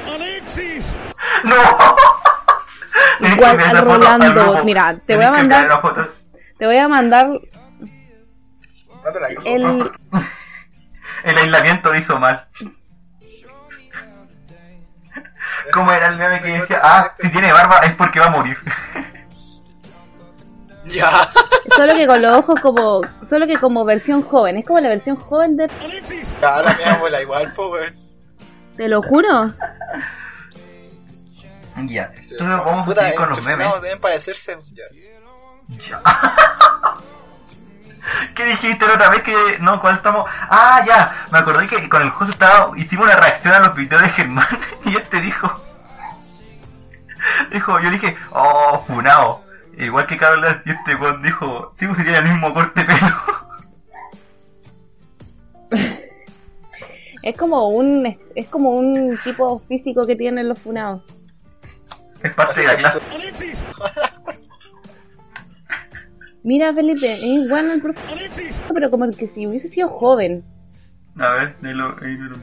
¡No! <laughs> Tienes que Igual al Rolando. Mira, te voy a mandar-. Te voy a mandar el... El <laughs> aislamiento hizo mal. ¿Cómo era el meme que decía? Ah, si tiene barba es porque va a morir. Ya. <laughs> Solo que con los ojos como... Solo que como versión joven. Es como la versión joven de... Ahora me abuela igual, po, weón. Te lo juro. ya, entonces vamos a seguir con los memes. deben parecerse. Ya. Ya. <laughs> <laughs> ¿Qué dijiste la otra vez que no, cuál estamos? Ah, ya, me acordé que con el José estaba, hicimos una reacción a los videos de Germán <laughs> y este dijo, dijo, yo dije, oh, funao, igual que Dance, y este weón dijo, tipo si tiene el mismo corte de pelo. <laughs> Es como un... Es como un tipo físico que tienen los funados. es parte de la clase. Mira, Felipe, es igual al profe. Pero como que si hubiese sido joven. A ver, ahí lo, ahí lo.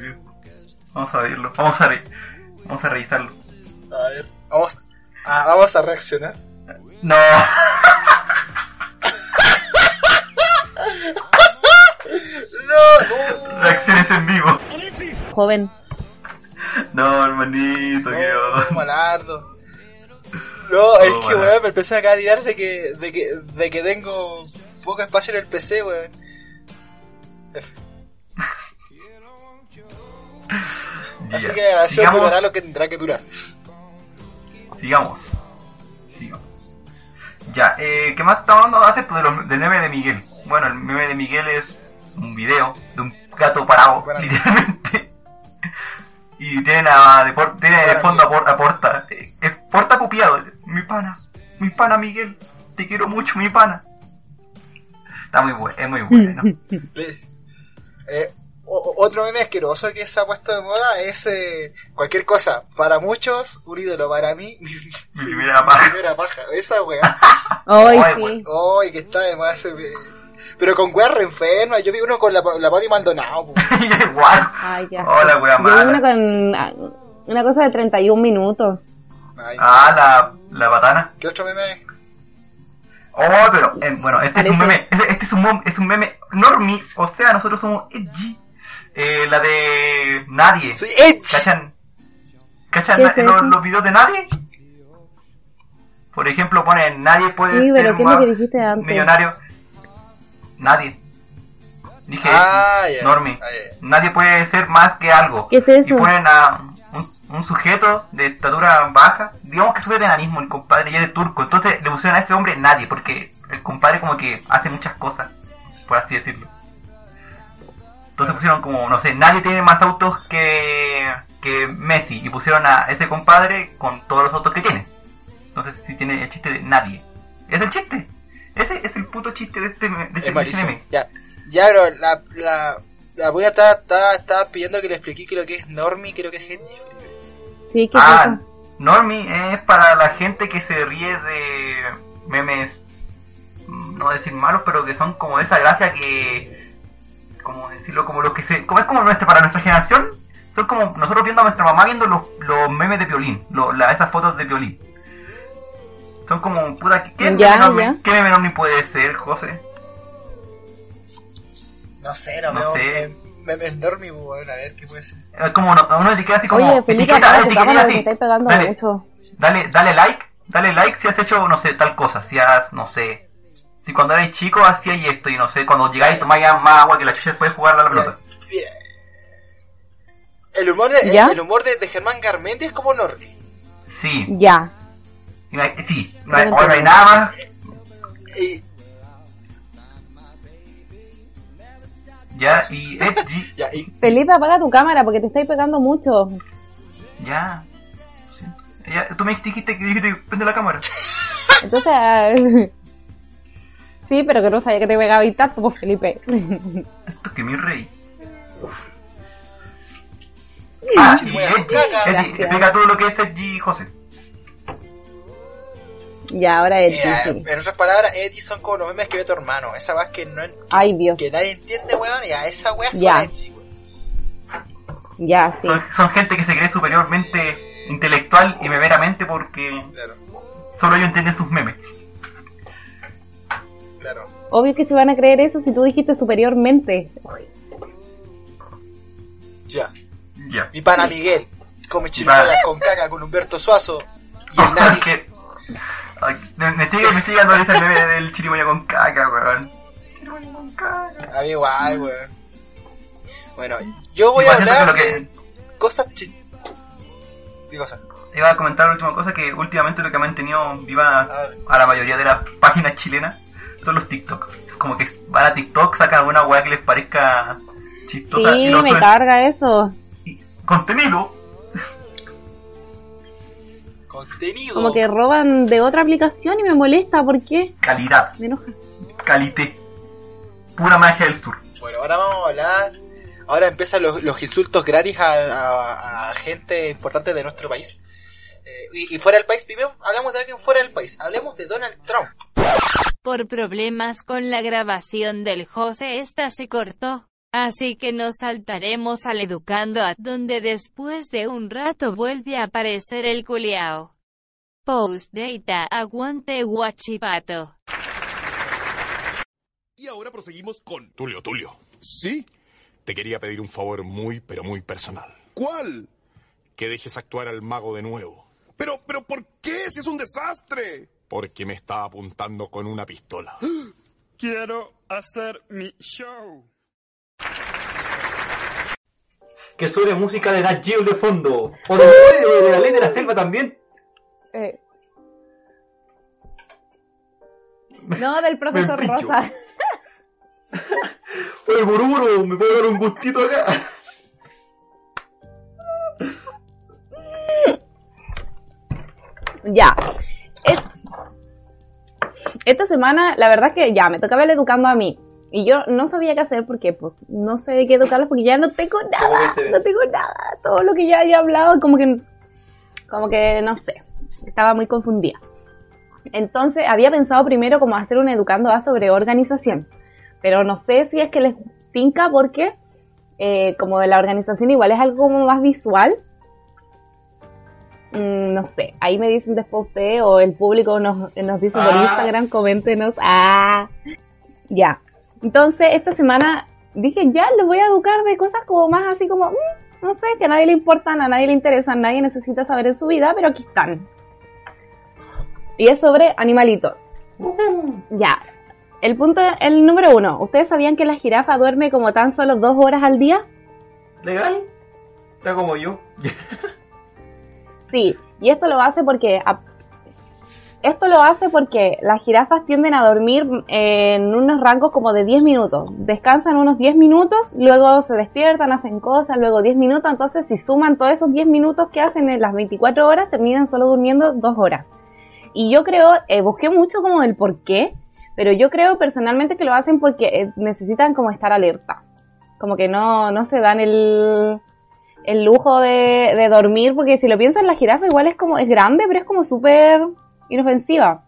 Vamos a verlo, vamos a, re- vamos a revisarlo. A ver, vamos, ah, vamos a reaccionar. No, <laughs> No, no. reacciones en vivo. Joven. No, hermanito, qué No, onda. malardo. No, es que, weón, me empecé a tirar de que, de que, de que tengo poco espacio en el PC, weón. <laughs> Así que sigamos. durará lo que tendrá que durar. Sigamos. Sigamos. Ya, eh, ¿qué más estamos hablando? Hace esto de los- del meme de Miguel. Bueno, el meme de Miguel es un video de un gato parado, literalmente. <laughs> Y tienen a, tiene de fondo a, por- a Porta. Eh, eh, Porta copiado. Mi pana. Mi pana Miguel. Te quiero mucho, mi pana. Está muy bueno, es muy bueno. <laughs> Eh, otro meme asqueroso que se ha puesto de moda es eh, cualquier cosa. Para muchos, un ídolo. Para mí, <laughs> mi, Mi primera paja. primera paja. Esa weá. <laughs> Ay, Ay, sí. Ay, que está de más. ese- Pero con weá re enferma. Yo vi uno con la, la Pati Maldonado. Igual. Ay, ya. Hola, wea Yo vi una mala. con ah, una cosa de 31 minutos. Ay, Ah, la, la patana. ¿Qué otro meme? Oh, pero, eh, bueno, este es un meme, este, este es un, mom- es un meme normie, o sea, nosotros somos edgy. Eh, la de nadie. Sí, Edge. ¿Cachan? ¿Cachan ¿Qué na- es los, los videos de nadie? Por ejemplo, ponen nadie puede Sí, ser pero ¿qué es lo más que dijiste antes? millonario. Nadie. Dije, Ah, normie. Ah. Nadie puede ser más que algo. ¿Qué es eso? Y ponen a un, un sujeto de estatura baja, digamos que sube de enanismo el compadre y es de turco, entonces le pusieron a ese hombre nadie, porque el compadre como que hace muchas cosas, por así decirlo. Entonces pusieron como, no sé, nadie tiene más autos que, que Messi, y pusieron a ese compadre con todos los autos que tiene. Entonces sí tiene el chiste de nadie. Es el chiste. Ese es el puto chiste de este, de este Es meme. Ya, ya, pero la, la, la buena estaba, estaba, estaba pidiendo que le expliqué que lo que es normie, creo que es edgy. Sí, ¿qué Ah, pasa? Normie es para la gente que se ríe de memes, no decir malos, pero que son como de esa gracia que, como decirlo, como los que se, como es como nuestra, para nuestra generación, son como nosotros viendo a nuestra mamá viendo los, los memes de violín, lo- la- esas fotos de violín. Son como, puta, ¿qué, Ya, meme normie, ya. ¿qué meme normie puede ser, José? No sé, no, No veo. sé. eh, memes normie, bueno, a ver qué puede ser. Es como no- una etiqueta así como, Oye, Felipe, etiqueta, etiqueta te así. pegando Dale. mucho. Dale, dale like, dale like si has hecho, no sé, tal cosa, si has, no sé, si cuando eres chico hacías esto y no sé, cuando llegáis tomáis más agua que la chucha después de jugar a la pelota. Bien. El humor de, ¿Ya? el, el humor de, de Germán Garmendi es como normie. Sí, Ya. y no hay- sí, no hay, ahora no hay nada más, Y, ya, y edgy, <laughs> ya, y Felipe, apaga tu cámara porque te estáis pegando mucho. ya, sí. Ya, tú me dijiste que dijiste prende la cámara. <laughs> Entonces, <laughs> sí, pero que no sabía que te pegaba y tanto, pues Felipe. Esto que mi rey. Ah, y edgy, explica todo lo que es edgy, José. Ya, ahora es mira, difícil. en otras palabras, edgy son como los memes que ve tu hermano. Esa weá que, no, que, Ay, Dios. que nadie entiende, weón, y a esa weá son Ya. edgy, weón. Ya, sí. Son, son gente que se cree superiormente intelectual y memeramente porque Claro, solo ellos entienden sus memes. claro. Obvio que se van a creer eso si tú dijiste superiormente. Ya. Ya. Mi pana Miguel come chirimoyas Vale. con caca con Humberto Suazo y el <laughs> ay, me, me sigue, me risa el meme del chirimoya con caca, weón. Chirimoya con caca. A mí igual, weón. Bueno, yo voy a Igual hablar que de cosas chis... ¿Qué cosa? Iba a comentar la última cosa que últimamente lo que ha mantenido viva a la mayoría de las páginas chilenas son los TikTok. Como que van a TikTok, sacan alguna weá que les parezca chistosa y Sí, lo me suben. carga eso. Y contenido. Contenido. Como que roban de otra aplicación y me molesta. ¿Por qué? Calidad. Me enoja. Calité. Pura magia del sur. Bueno, ahora vamos a hablar. Ahora empiezan los, los insultos gratis a, a- a gente importante de nuestro país. Eh, y, y fuera del país, primero hablamos de alguien fuera del país. Hablemos de Donald Trump. Por problemas con la grabación del José esta se cortó. Así que nos saltaremos al educando a donde después de un rato vuelve a aparecer el culiao. Post data aguante guachipato. Y ahora proseguimos con Tulio Tulio. ¿Sí? Te quería pedir un favor muy, pero muy personal. ¿Cuál? Que dejes actuar al mago de nuevo. Pero, pero, ¿por qué? Si es un desastre. Porque me está apuntando con una pistola. <gasps> Quiero hacer mi show. Que suene música de Nat Geo de fondo. O de, la ley de la selva también. Eh. No, del profesor Rosa. <laughs> el bururo, me puedo dar un gustito acá. <laughs> Ya. Esta semana, la verdad es que ya, me tocaba el educando a mí. Y yo no sabía qué hacer porque, pues, no sé de qué educarlos porque ya no tengo nada. No tengo nada. Todo lo que ya haya hablado, como que, como que, no sé. Estaba muy confundida. Entonces, había pensado primero como hacer un educando A sobre organización. Pero no sé si es que les tinca porque, eh, como de la organización igual es algo como más visual. Mm, no sé, ahí me dicen después usted o el público nos, nos dice por Ah. Instagram, coméntenos. Ah, ya. Entonces, esta semana dije, ya, les voy a educar de cosas como más así como, mm, no sé, que a nadie le importan, a nadie le interesan, nadie necesita saber en su vida, pero aquí están. Y es sobre animalitos. Ya. El punto, el número uno. ¿Ustedes sabían que la jirafa duerme como tan solo dos horas al día? ¿Legal? Está como yo. Sí, y esto lo hace porque a- esto lo hace porque las jirafas tienden a dormir eh, en unos rangos como de 10 minutos. Descansan unos 10 minutos, luego se despiertan, hacen cosas, luego 10 minutos. Entonces, si suman todos esos 10 minutos que hacen en las 24 horas, terminan solo durmiendo 2 horas. Y yo creo, eh, busqué mucho como el por qué, pero yo creo personalmente que lo hacen porque eh, necesitan como estar alerta. Como que no, no se dan el, el lujo de, dormir, porque si lo piensan, la jirafa igual es como, es grande, pero es como súper inofensiva.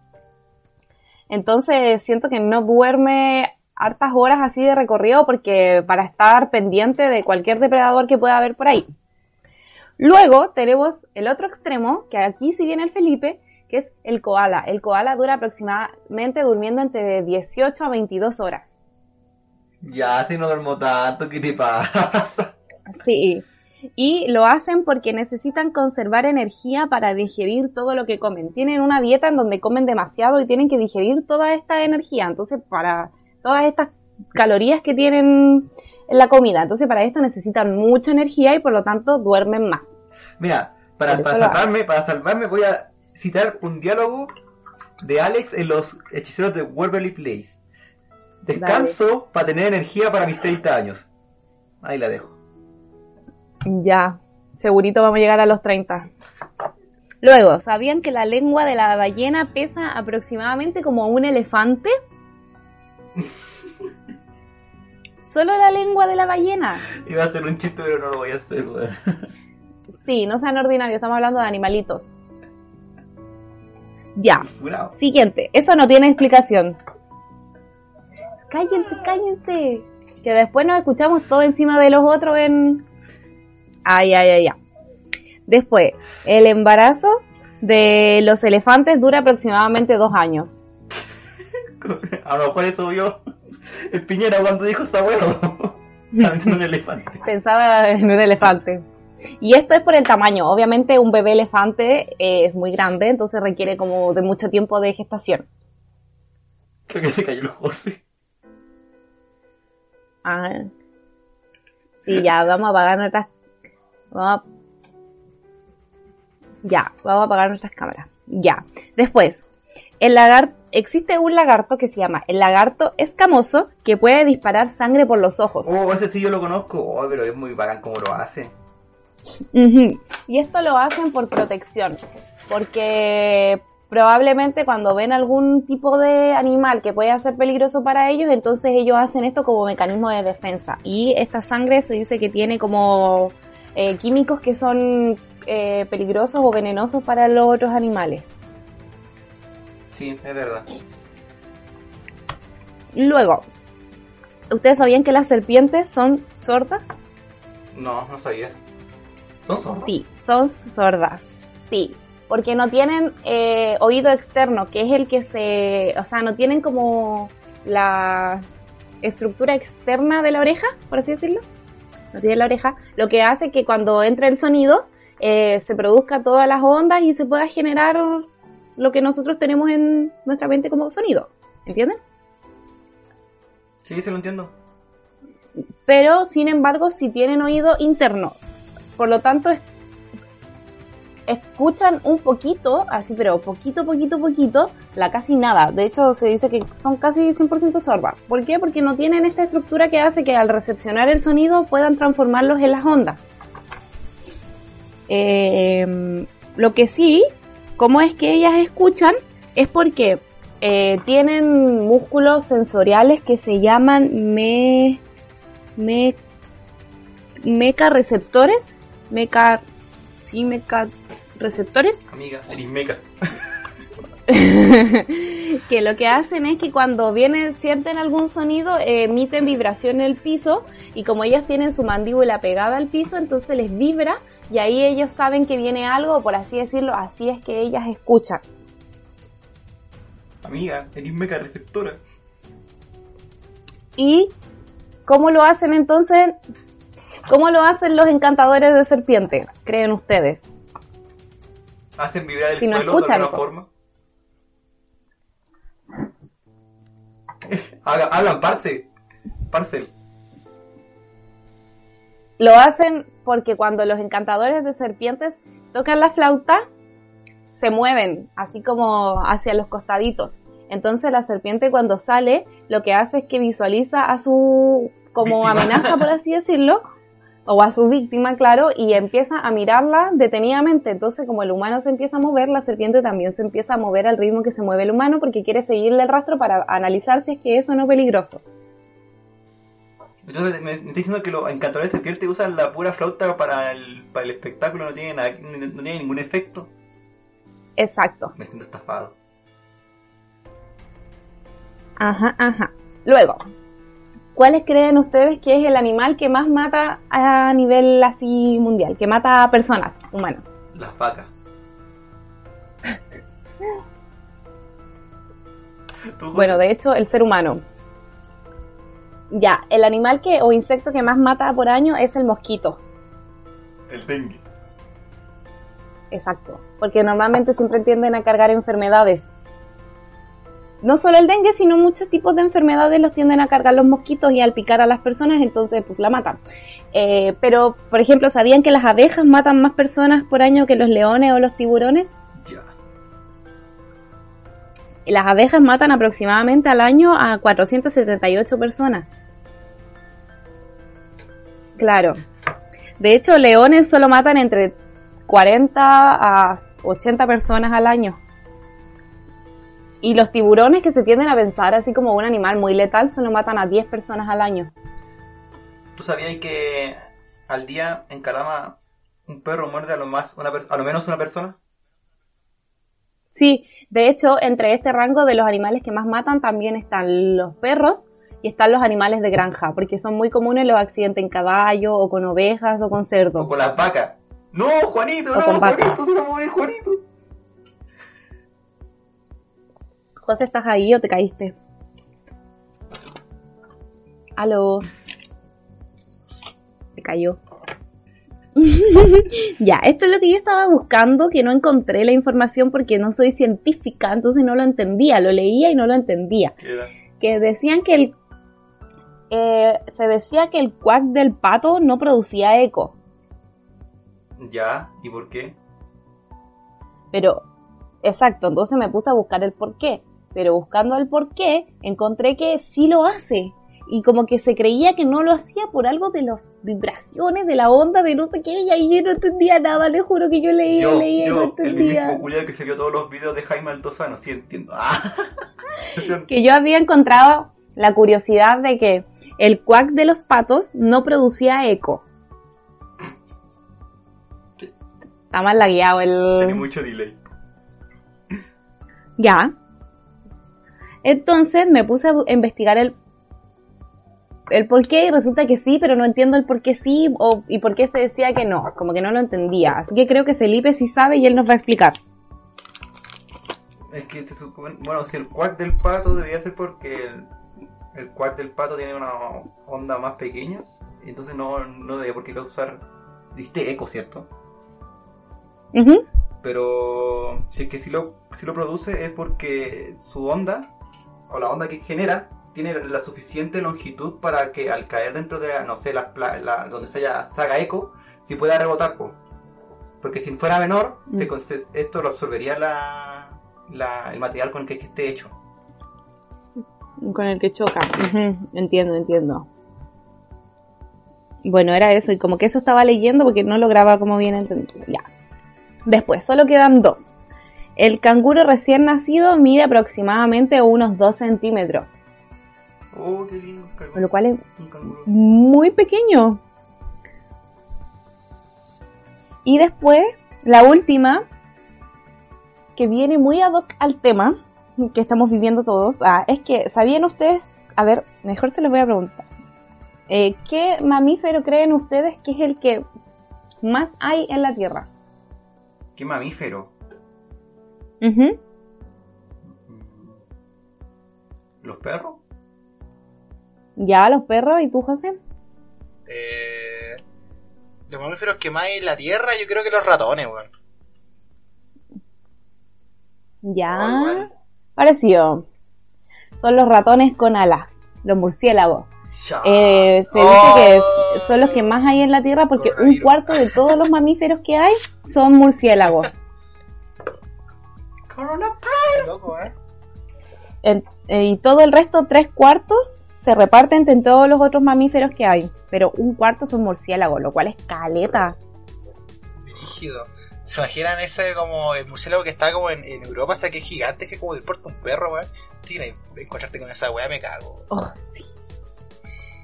Entonces siento que no duerme hartas horas así de recorrido porque para estar pendiente de cualquier depredador que pueda haber por ahí. Luego tenemos el otro extremo, que aquí sí viene el Felipe, que es el koala. El koala dura aproximadamente durmiendo entre 18 a 22 horas. Ya, si no duermo tanto, ¿qué te pasa? Sí. Y lo hacen porque necesitan conservar energía para digerir todo lo que comen. Tienen una dieta en donde comen demasiado y tienen que digerir toda esta energía. Entonces, para todas estas calorías que tienen en la comida. Entonces, para esto necesitan mucha energía y por lo tanto duermen más. Mira, para, salvarme, para salvarme voy a citar un diálogo de Alex en los hechiceros de Waverly Place. Descanso para tener energía para mis 30 años. Ahí la dejo. Ya, segurito vamos a llegar a los 30. Luego, ¿sabían que la lengua de la ballena pesa aproximadamente como un elefante? <laughs> Solo la lengua de la ballena. Iba a hacer un chiste, pero no lo voy a hacer. <laughs> Sí, no sean ordinarios, estamos hablando de animalitos. Ya. Bravo. Siguiente, eso no tiene explicación. Cállense, cállense. Que después nos escuchamos todo encima de los otros en... Ay, ay, ay, ay. Después, el embarazo de los elefantes dura aproximadamente dos años. A lo mejor eso vio el Piñera cuando dijo esa weón. También un elefante. Pensaba en un elefante. Y esto es por el tamaño. Obviamente un bebé elefante eh, es muy grande, entonces requiere como de mucho tiempo de gestación. Creo que se cayó el José. Ah. Sí, ya, vamos a apagar nuestras... Vamos a... Ya, vamos a apagar nuestras cámaras. Ya. Después, el lagarto... Existe un lagarto que se llama el lagarto escamoso que puede disparar sangre por los ojos. Oh, ese sí yo lo conozco. Oh, pero es muy bacán como lo hace. Ujú. Y esto lo hacen por protección, porque probablemente cuando ven algún tipo de animal que puede ser peligroso para ellos, entonces ellos hacen esto como mecanismo de defensa. Y esta sangre se dice que tiene como eh, químicos que son eh, peligrosos o venenosos para los otros animales. Sí, es verdad. Luego, ¿ustedes sabían que las serpientes son sordas? No, no sabía. ¿Son sordos? Sí, son sordas. Sí, porque no tienen eh, oído externo, que es el que se... O sea, no tienen como la estructura externa de la oreja, por así decirlo. No tienen la oreja, lo que hace que cuando entra el sonido eh, se produzca todas las ondas y se pueda generar lo que nosotros tenemos en nuestra mente como sonido. ¿Entienden? Sí, se lo entiendo. pero sin embargo si tienen oído interno. Por lo tanto, escuchan un poquito, así, pero poquito, poquito, poquito, la casi nada. De hecho, se dice que son casi 100% sordas. ¿Por qué? Porque no tienen esta estructura que hace que al recepcionar el sonido puedan transformarlos en las ondas. Eh, lo que sí cómo es que ellas escuchan es porque eh, tienen músculos sensoriales que se llaman me, me, meca, sí, meca receptores, Amiga, eres meca. <laughs> que lo que hacen es que cuando vienen, sienten algún sonido, eh, emiten vibración en el piso y como ellas tienen su mandíbula pegada al piso, entonces les vibra y ahí ellos saben que viene algo, por así decirlo, así es que ellas escuchan. Amiga, eres meca receptora. ¿Y cómo lo hacen entonces? ¿Cómo lo hacen los encantadores de serpiente? ¿Creen ustedes? Hacen vibrar el Si no suelo escuchan, de alguna forma. Hagan, hagan, parce. Parcel. Lo hacen porque cuando los encantadores de serpientes tocan la flauta, se mueven, así como hacia los costaditos. Entonces la serpiente cuando sale, lo que hace es que visualiza a su como amenaza, por así decirlo, o a su víctima, claro, y empieza a mirarla detenidamente. Entonces, como el humano se empieza a mover, la serpiente también se empieza a mover al ritmo que se mueve el humano porque quiere seguirle el rastro para analizar si es que eso no es peligroso. Entonces me, está diciendo que los encantadores de serpiente usan la pura flauta para el, para el espectáculo, no tiene, nada- no tiene ningún efecto. Exacto. Me siento estafado. Ajá, ajá. Luego, ¿cuáles creen ustedes que es el animal que más mata a nivel así mundial? Que mata a personas, humanos. Las vacas. Bueno, de hecho, el ser humano. Ya, el animal que o insecto que más mata por año es el mosquito. El dengue. Exacto. Porque normalmente siempre tienden a cargar enfermedades. No solo el dengue, sino muchos tipos de enfermedades los tienden a cargar los mosquitos y al picar a las personas, entonces pues la matan. Eh, pero, por ejemplo, ¿sabían que las abejas matan más personas por año que los leones o los tiburones? Ya. Las abejas matan aproximadamente al año a 478 personas. Claro. De hecho, leones solo matan entre 40 a 80 personas al año. Y los tiburones que se tienden a pensar así como un animal muy letal solo matan a 10 personas al año. ¿Tú sabías que al día en Calama un perro muerde a lo, más una a lo menos una persona? Sí, de hecho, entre este rango de los animales que más matan también están los perros y están los animales de granja, porque son muy comunes los accidentes en caballo o con ovejas o con cerdos. O con las vacas. No, Juanito, O no, con. Juanito, se va a morir Juanito. José, ¿estás ahí o te caíste? Aló. Se cayó. <laughs> ya, esto es lo que yo estaba buscando, que no encontré la información porque no soy científica, entonces no lo entendía, lo leía y no lo entendía. Que decían que el... eh, se decía que el cuac del pato no producía eco, Ya, ¿y por qué? pero... Exacto, entonces me puse a buscar el por qué. Pero buscando el por qué, encontré que sí lo hace. Y como que se creía que no lo hacía por algo de las vibraciones, de la onda, de no sé qué, y ahí yo no entendía nada, le juro que yo leía, Yo, leía no yo, el entendía. mismísimo culiao que se vio todos los videos de Jaime Altozano, sí entiendo. Ah. <laughs> Que yo había encontrado la curiosidad de que el cuac de los patos no producía eco. Está mal lagueado Tiene el... mucho delay. Ya. Entonces me puse a investigar el, el por qué y resulta que sí, pero no entiendo el por qué sí o, y por qué se decía que no. Como que no lo entendía. Así que creo que Felipe sí sabe y él nos va a explicar. Es que se supone, bueno, si el cuac del pato debería ser porque el, el cuac del pato tiene una onda más pequeña, entonces no, no debería por qué causar, dijiste eco, ¿cierto? Ujú. Pero si es que si lo, si lo produce es porque su onda, o la onda que genera, tiene la suficiente longitud para que al caer dentro de, no sé, las pla- la- donde se, haya, se haga eco, si pueda rebotar. po. Porque si fuera menor, se con- se- esto lo absorbería la, la- el material con el que, que esté hecho. Con el que choca. Entiendo, entiendo. Bueno, era eso. Y como que eso estaba leyendo porque no lograba como bien entender. Ya. Después, solo quedan dos. El canguro recién nacido mide aproximadamente unos 2 centímetros, Oh, qué lindo. con lo cual es muy pequeño. Y después, la última, que viene muy ad hoc al tema que estamos viviendo todos, ah, es que, ¿sabían ustedes? A ver, mejor se los voy a preguntar. Eh, ¿Qué mamífero creen ustedes que es el que más hay en la Tierra? Qué mamífero. ¿Los perros? Ya, los perros, ¿y tú, José? Eh, los mamíferos que más hay en la Tierra, yo creo que los ratones, weón. Ya, parecido. Son los ratones con alas, los murciélagos. Eh, se dice que son los que más hay en la Tierra porque un cuarto de todos los mamíferos que hay son murciélagos. <laughs> Loco, ¿eh? En- eh, y todo el resto, tres cuartos, se reparten entre todos los otros mamíferos que hay. Pero un cuarto son murciélagos, lo cual es caleta. Rígido. ¿Se imaginan ese como el murciélago que está como en, en Europa, o sea, que es gigante, que es como del puerto un perro, weón? Tira, encontrarte con esa weá me cago. Oh, sí.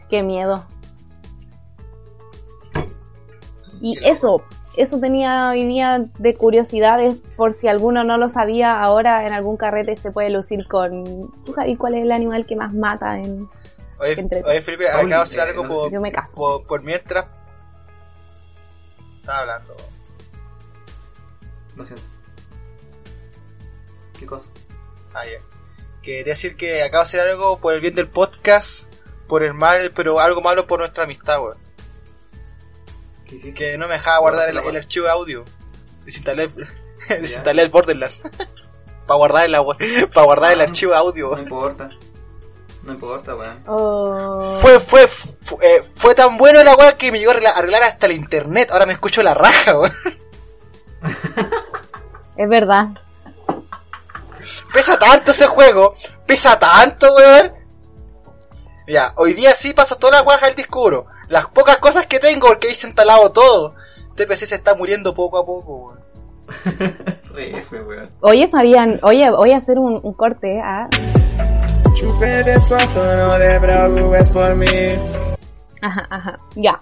Qué miedo. Y eso, eso tenía hoy día de curiosidades, por si alguno no lo sabía, ahora en algún carrete se puede lucir con... ¿Tú sabes cuál es el animal que más mata en... Oye, Entre- oye Felipe, acabo de hacer algo no por, Yo me caso. por, por mientras. Estaba hablando. Lo siento. ¿Qué cosa? Ah, ya. Quería decir que acabo de hacer algo por el bien del podcast, por el mal, pero algo malo por nuestra amistad, weón. Que no me dejaba guardar el, el archivo de audio. Desinstalé, <laughs> desinstalé el Borderlands. <laughs> Para guardar, el, <laughs> para guardar el Ah. archivo de audio. No importa. No importa, weón. Oh, Fue, fue, fu- eh, fue tan bueno la weá que me llegó a arreglar, hasta el internet. Ahora me escucho la raja, weón. es verdad. Pesa tanto ese juego, pesa tanto, weón. Ya, hoy día sí paso todas las weas al disco duro. Las pocas cosas que tengo, porque hice instalado todo. Este PC se está muriendo poco a poco, weón. <laughs> Oye, sabían, oye, voy a hacer un, un corte, ¿ah? Chupe de suazo, no te preocupes por mí. Ajá, ajá, ya.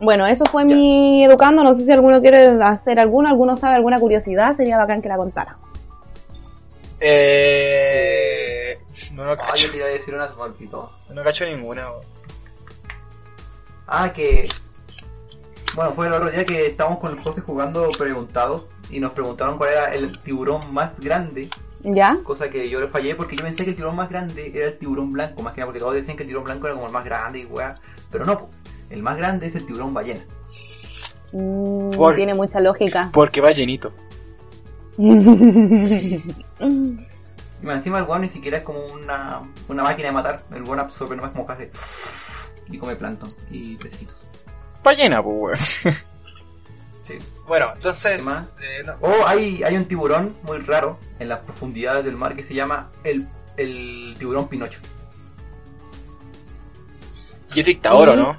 Bueno, eso fue mi educando. No sé si alguno quiere hacer alguno, alguno sabe alguna curiosidad, sería bacán que la contara. Eh... No lo Ah, cacho, yo te iba a decir una, se me olvidó. no cacho ninguna, weón. Ah, que. Bueno, fue el otro día que estábamos con el José jugando preguntados y nos preguntaron cuál era el tiburón más grande. ¿Ya? Cosa que yo le fallé porque yo pensé que el tiburón más grande era el tiburón blanco, más que nada porque todos decían que el tiburón blanco era como el más grande y weá. Pero no, el más grande es el tiburón ballena. Mm, Por- Tiene mucha lógica. Porque va llenito. Y encima el weón ni siquiera es como una, una máquina de matar. El weón absorbe nomás como que hace. Y come plancton y pececitos. Ballena, pues, weón. <laughs> Sí. Bueno, ¿Qué entonces... más? eh, no- Oh, hay, hay un tiburón muy raro en las profundidades del mar que se llama el, el tiburón Pinocho. Y es dictador, ¿o Sí. ¿no?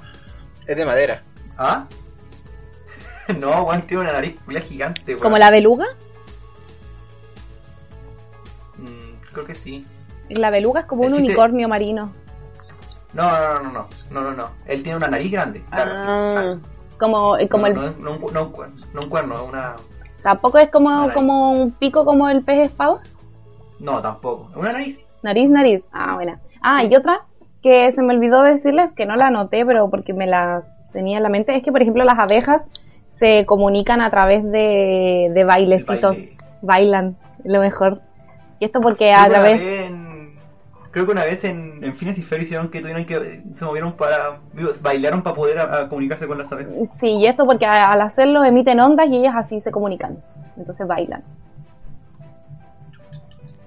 Es de madera. ¿Ah? <laughs> no, weón, tiene una nariz culia gigante, weón. ¿Como la beluga? Mm, creo que sí. La beluga es como El un chiste- unicornio marino. No, no, no, no, no, no, no, no. Él tiene una nariz grande, sí. Ah, claro. como, como no, el, no, no, un no un cuerno, no un cuerno, es una... tampoco es como, como un pico como el pez espada. No, tampoco. Es una nariz. Nariz, nariz. Ah, buena. Ah, y otra que se me olvidó decirles, que no la anoté, pero porque me la tenía en la mente, es que, por ejemplo, las abejas se comunican a través de, de bailecitos. baile. Bailan, lo mejor. Y esto porque a través... Creo que una vez en, en Phineas y Ferb hicieron que tuvieron que... Se movieron para... digo, bailaron para poder a- a comunicarse con las abejas. Sí, y esto porque a- al hacerlo emiten ondas y ellas así se comunican. Entonces bailan.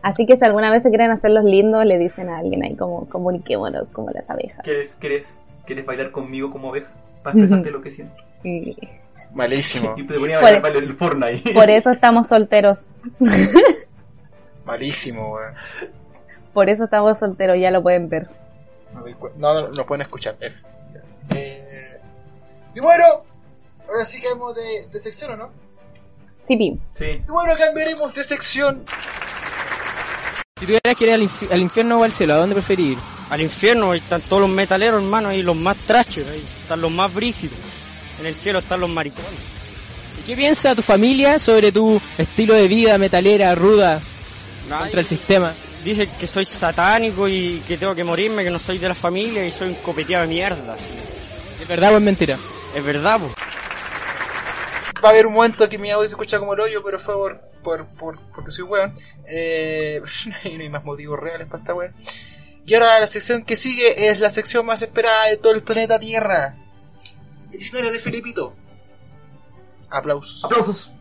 Así que si alguna vez se quieren hacerlos lindos, le dicen a alguien ahí como comuniquémonos como las abejas. ¿Quieres, quieres, ¿Quieres bailar conmigo como abeja? Para expresarte lo que siento. Malísimo. Y te ponía a Por- del Fortnite. por eso estamos solteros. Malísimo, weón. Por eso estamos solteros, ya lo pueden ver. No, no, no, pueden escuchar. F. Eh, y bueno, ahora sí caemos de, de sección, ¿o no? Sí, pi. Sí. Y bueno, cambiaremos de sección. Si tuvieras que ir al, infi- al infierno o al cielo, ¿a dónde preferir ir? Al infierno ahí están todos los metaleros, hermano, y los más trashers, ahí están los más brígidos. En el cielo están los maricones. ¿Y qué piensa tu familia sobre tu estilo de vida metalera, ruda, Ay, contra el sistema? Dicen que soy satánico y que tengo que morirme, que no soy de la familia y soy un copeteado de mierda. ¿Es verdad o es mentira? Es verdad, po. Va a haber un momento que mi audio se escucha como el hoyo, pero fue por, por, por- porque soy weón. Eh, <laughs> no hay más motivos reales para esta weón. Y ahora la sección que sigue es la sección más esperada de todo el planeta Tierra. El diccionario de Filipito. Aplausos. Aplausos.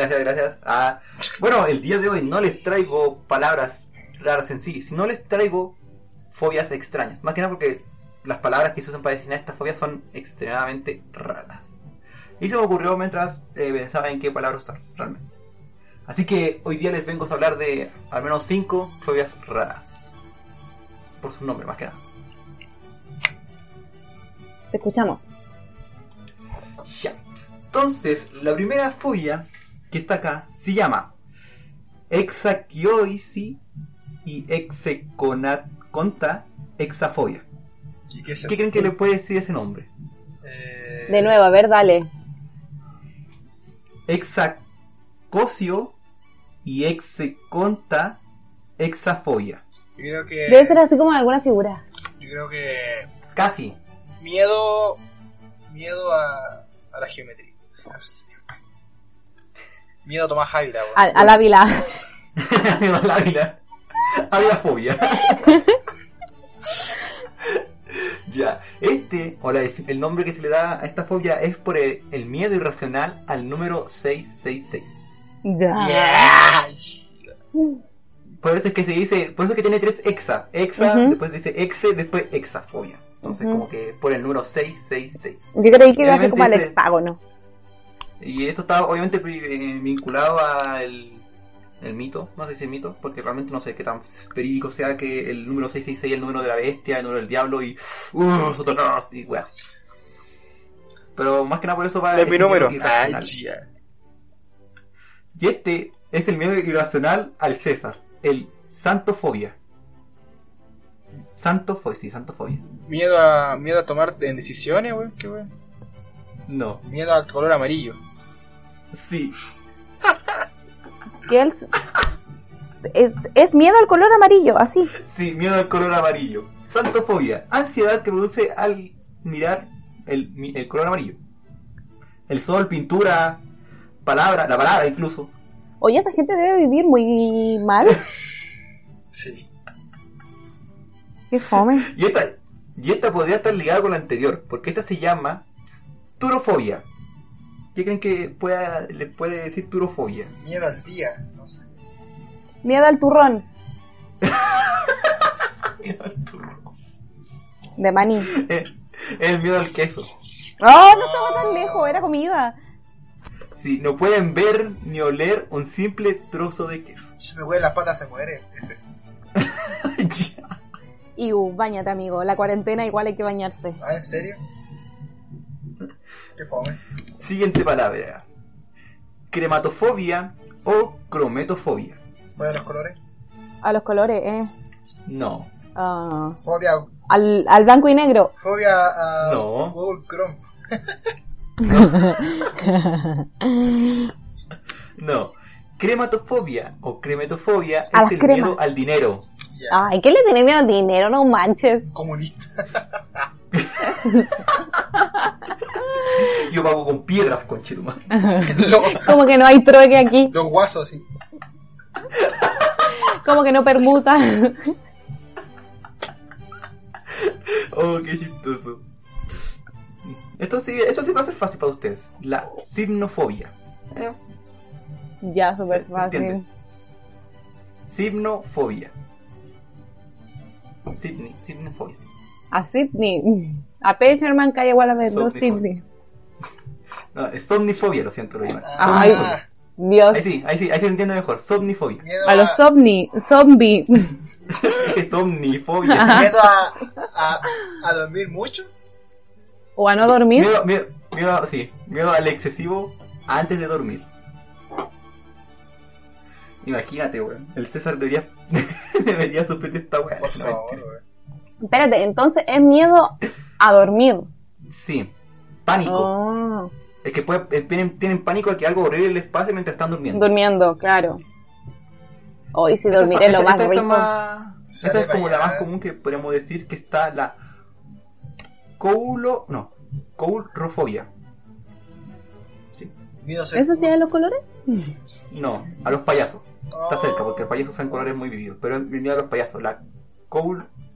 Gracias, gracias. Ah, bueno, el día de hoy no les traigo palabras raras en sí, sino les traigo fobias extrañas. Más que nada porque las palabras que se usan para designar estas fobias son extremadamente raras. Y se me ocurrió mientras eh, pensaba en qué palabra usar, realmente. Así que hoy día les vengo a hablar de al menos 5 fobias raras. Por su nombre, más que nada. Te escuchamos. Ya. Entonces, la primera fobia que está acá se llama Hexakioisi y Hexeconta hexafobia. ¿Y qué es ¿Qué creen que le puede decir ese nombre? De nuevo, a ver, dale. Hexacosio y Hexeconta hexafobia. Yo creo que. Debe ser así como en alguna figura. Yo creo que. Casi. Miedo. Miedo a. a la geometría. No sé. Miedo a Tomás Ávila. Al, al Ávila. Miedo <laughs> al Ávila. Avilafobia. <laughs> ya, este, o la- el nombre que se le da a esta fobia es por el, el miedo irracional al número 666. Ya. Por eso es que se dice, por eso es que tiene tres exa. Exa, Ujú. después dice exe, después exafobia. Entonces, como que por el número 666. Yo creí que iba a ser como al este- hexágono. Y esto está obviamente eh, vinculado al el mito, no sé si es mito, porque realmente no sé qué tan verídico sea que el número 666 es el número de la bestia, el número del diablo y uh, Satanás y weas. Pero más que nada por eso va Es mi número. Ay. Y este es el miedo irracional al César, el santofobia. Santofobia, sí, santofobia. Miedo a. Miedo a tomar decisiones, weón. Qué weón. No, Miedo al color amarillo. Sí, Que él- Es, es miedo al color amarillo, así. Sí, miedo al color amarillo. Santofobia, ansiedad que produce al mirar el, el color amarillo. El sol, pintura, palabra, la palabra incluso. Oye, esa gente debe vivir muy mal. <laughs> Sí. Qué fome. Y esta, y esta podría estar ligada con la anterior, porque esta se llama turofobia. ¿Qué creen que pueda, le puede decir turofobia? Miedo al día. No sé. Miedo al turrón. <laughs> Miedo al turro. De maní. Eh, el miedo al queso. ¡Oh, no estaba tan lejos! Era comida. Si no pueden ver ni oler un simple trozo de queso. <laughs> Si me huele las patas se muere. Y uh, bañate, amigo. La cuarentena igual hay que bañarse. Ah, ¿en serio? Qué fome. Siguiente palabra. Crematofobia o crometofobia. ¿Fue de los colores? A los colores, eh. No. Ah, Fobia. al, al blanco y negro. Fobia a. No. Google Chrome. <laughs> No. Crematofobia o cremetofobia A es el miedo al dinero. Ay, ¿qué le tiene miedo al dinero? No manches. Comunista. <laughs> Yo pago con piedras, conchetumar. <laughs> Como que no hay trueque aquí. Los guasos, sí. <laughs> Como que no permuta. Oh, qué chistoso. Esto sí, esto sí va a ser fácil para ustedes. La simnofobia. Eh, ya, súper fácil. Simnofobia. Simnofobia. sí. A Sydney. A P. Sherman cae igual a ver, no. Sydney. No, es somnifobia, lo siento, lo llaman. Ay, Somnifobia. Dios. Ahí sí, ahí sí, ahí se entiende mejor. Somnifobia. A los ovni, zombie. Es <laughs> somnifobia. Miedo a, a, a dormir mucho. O a no dormir. Miedo, miedo- miedo miedo, sí, miedo al excesivo antes de dormir. Imagínate, weón. El César debería, <laughs> debería sufrir esta weá. Por favor, weón. Espérate, entonces es miedo a dormir. Sí, pánico. Oh, Es que puede- eh, tienen, tienen pánico de que algo horrible les pase mientras están durmiendo. durmiendo, claro. Hoy si Esta- dormiré lo más esta- esta rico. más- esta es como la más común que podríamos decir que está la coulo, no, coulrofobia. Sí. A ¿Eso sí los colores? No, a los payasos. Está Oh. cerca porque los payasos usan colores muy vividos, pero el miedo a los payasos, la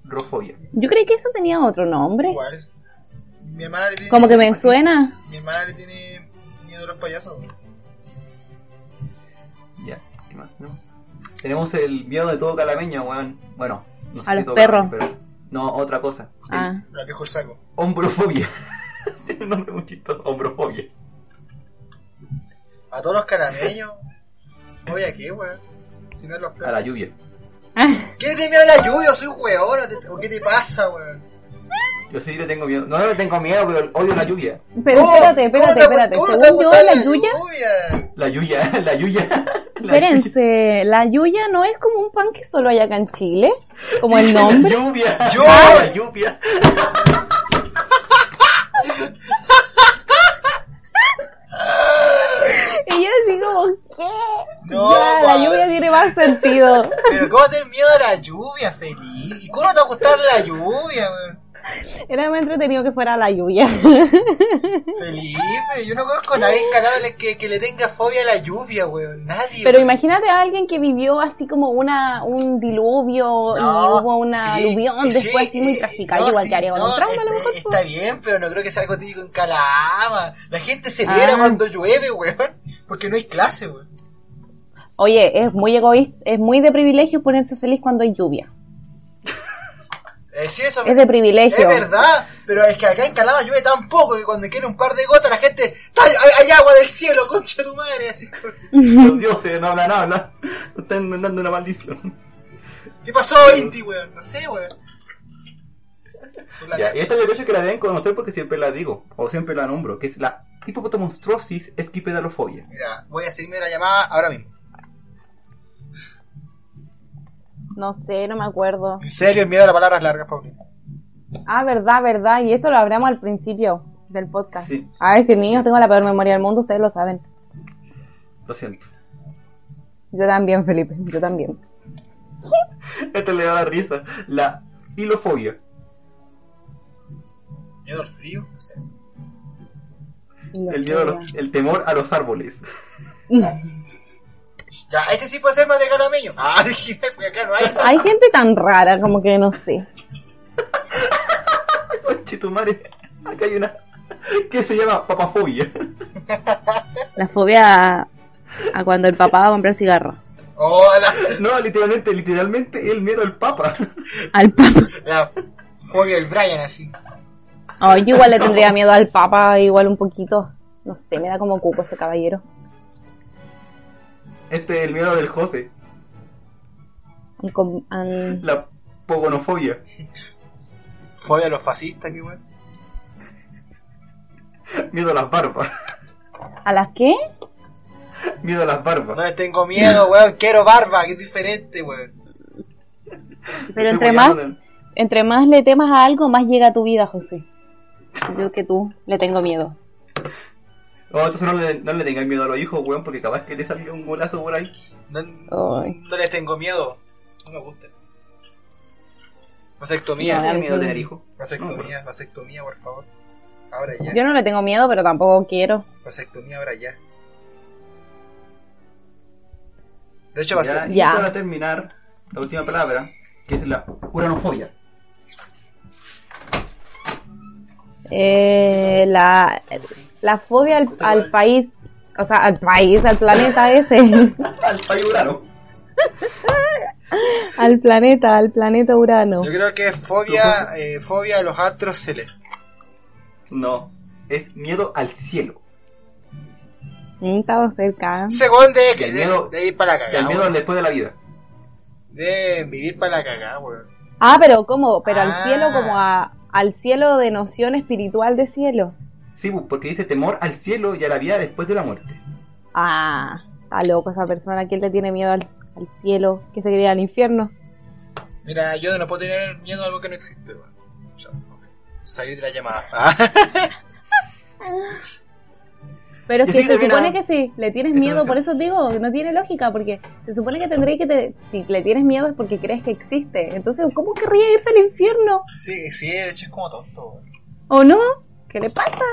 coulrofobia. Yo creí que eso tenía otro nombre. igual. Mi hermana le tiene. Como que me suena. Mi hermana le tiene miedo a los payasos. weón. Ya, ¿qué más tenemos? Tenemos el miedo de todo calameño, weón. Bueno, no sé A si los todo perros. calameño, pero no, otra cosa. El Ah, La viejo el saco. Hombrofobia. <laughs> Tiene un nombre muy chistoso, hombrofobia. A todos los carameños. Oye, ¿a qué, weón? Si no es los A perros. la lluvia. <laughs> ¿Qué le tiene miedo a la lluvia? ¿Soy un weón? ¿O te- ¿O qué te pasa, weón? Yo sí le tengo miedo. No le tengo miedo, pero odio la lluvia. pero ¿Cómo? espérate, ¿Cómo espérate, te- espérate. cómo te Según yo, <laughs> la lluvia. La lluvia, la lluvia. Espérense, la yuya no es como un pan que solo hay acá en Chile, como el <laughs> nombre. lluvia. Yo- La lluvia. Yo así como, ¿qué? No, ya, la madre. lluvia tiene más sentido. <laughs> Pero ¿cómo tener miedo a la lluvia, feliz? ¿Y cómo te va a gustar la lluvia, weón? Era más entretenido que fuera la lluvia. <laughs> Felipe, yo no conozco a nadie en que, que le tenga fobia a la lluvia, weón. Nadie. Pero weón. imagínate a alguien que vivió así como una un diluvio y hubo una sí, aluvión sí, después así muy eh, trágica. no, igual sí, que haría con no, un trauma a lo está, mejor. está bien, pero no creo que sea algo típico en Calama. La gente se Ah. cuando llueve, weón. Porque no hay clase, weón. Oye, es muy egoísta, es muy de privilegio ponerse feliz cuando hay lluvia. <laughs> Eh, sí, eso Es de privilegio. Es verdad, pero es que acá en Calama llueve tan poco que cuando quiere un par de gotas la gente. "Ta- Hay, hay agua del cielo, concha de tu madre. Así, Los <laughs> dioses no hablan, no hablan. <laughs> Están mandando una maldición. ¿Qué pasó, Inti, weón? No sé, weón. Ya, y esta yo creo que la deben conocer porque siempre la digo, o siempre la nombro, que es la hipopotomonstrosis esquipedalofobia. Mira, voy a seguirme la llamada ahora mismo. No sé, no me acuerdo. En serio, el miedo a las palabras largas, Paulina. Ah, verdad, verdad. Y esto lo hablamos al principio del podcast. Sí. Ah, es que niños, tengo la peor memoria del mundo, ustedes lo saben. Lo siento. Yo también, Felipe, yo también. Esta le da la risa. La hilofobia. ¿Miedo al frío? No sé. El, miedo a los- el temor a los árboles. <laughs> Ya, este sí puede ser más de calameño. Ah, <laughs> dije, porque acá no hay esa. Hay gente tan rara, como que no sé. <laughs> Chitumare. Acá hay una que se llama papafobia. La fobia a, a cuando el papá va a comprar cigarro. Hola. No, literalmente, literalmente el miedo al papa. Al papa. La fobia del Brian, así. Oh, yo igual le tendría miedo al papa, igual un poquito. No sé, me da como cuco ese caballero. Este es el miedo del José. An- com- an- La pogonofobia. Fobia a los fascistas, qué weón. Miedo a las barbas. ¿A las qué? Miedo a las barbas. No les tengo miedo, weón. Quiero barba, que es diferente, weón. Pero Estoy entre más, entre más le temas a algo, más llega a tu vida, José. Yo que tú le tengo miedo. No, entonces no le, no le miedo a los hijos, weón, porque capaz que le salga un golazo por ahí. No, no les tengo miedo. No me gusta. Vasectomía. No, ¿Tienes a miedo tener hijos? Vasectomía, vasectomía, por favor. Ahora ya. Yo no le tengo miedo, pero tampoco quiero. Vasectomía, ahora ya. De hecho, Ya, vasectomía. y Ya. para terminar, la última palabra, que es la uranofobia. Eh, la, la fobia al, al país, o sea, al país, al planeta ese. <laughs> Al país urano. <laughs> al planeta, al planeta Urano. Yo creo que es fobia, eh, fobia a los astros celestes. No, es miedo al cielo. Estaba cerca. Según de, de, miedo- de ir para la Y el cagada. miedo después de la vida. De vivir para la cagada, weón. Ah, pero ¿cómo? Pero al Ah. cielo como a, al cielo de noción espiritual de cielo. Sí, pues, porque dice temor al cielo y a la vida después de la muerte. Ah, está loco esa persona. ¿Quién le tiene miedo al, al cielo? ¿Que se quería al infierno? Mira, yo no puedo tener miedo a algo que no existe, ok. Salir de la llamada. <laughs> <laughs> Pero es que sí, se supone que si le tienes miedo, por eso digo, no tiene lógica, porque se supone que tendréis que, te, si le tienes miedo es porque crees que existe. Entonces, ¿cómo querría irse al infierno? Sí, sí, de hecho es como tonto, weón. ¿O no? ¿Qué le pasa?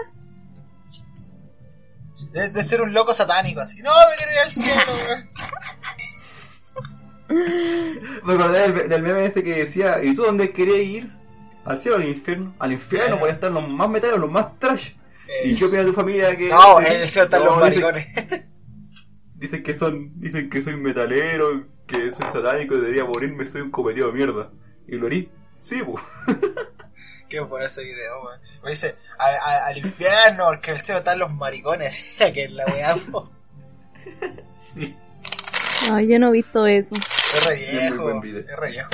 De, de ser un loco satánico, así. No, me quiero ir al cielo. <laughs> Me acordé del, del meme este que decía, ¿y tú dónde querías ir? ¿Al cielo o al infierno? Al infierno, por estar los más metales o los más trash. ¿Y Es- qué opina tu familia que...? No, en el cielo están los dicen- maricones. <laughs> Dicen que son, dicen que soy metalero, que soy satánico debería morirme, soy un cometido de mierda. ¿Y lo harí? Sí, pues. <laughs> ¿Qué por ese video, weón? Me dice, a- a- al infierno, porque el cielo están los maricones. <laughs> que es la weá, po. Sí. Ay, yo no he visto eso. Es re Es muy viejo, es re viejo.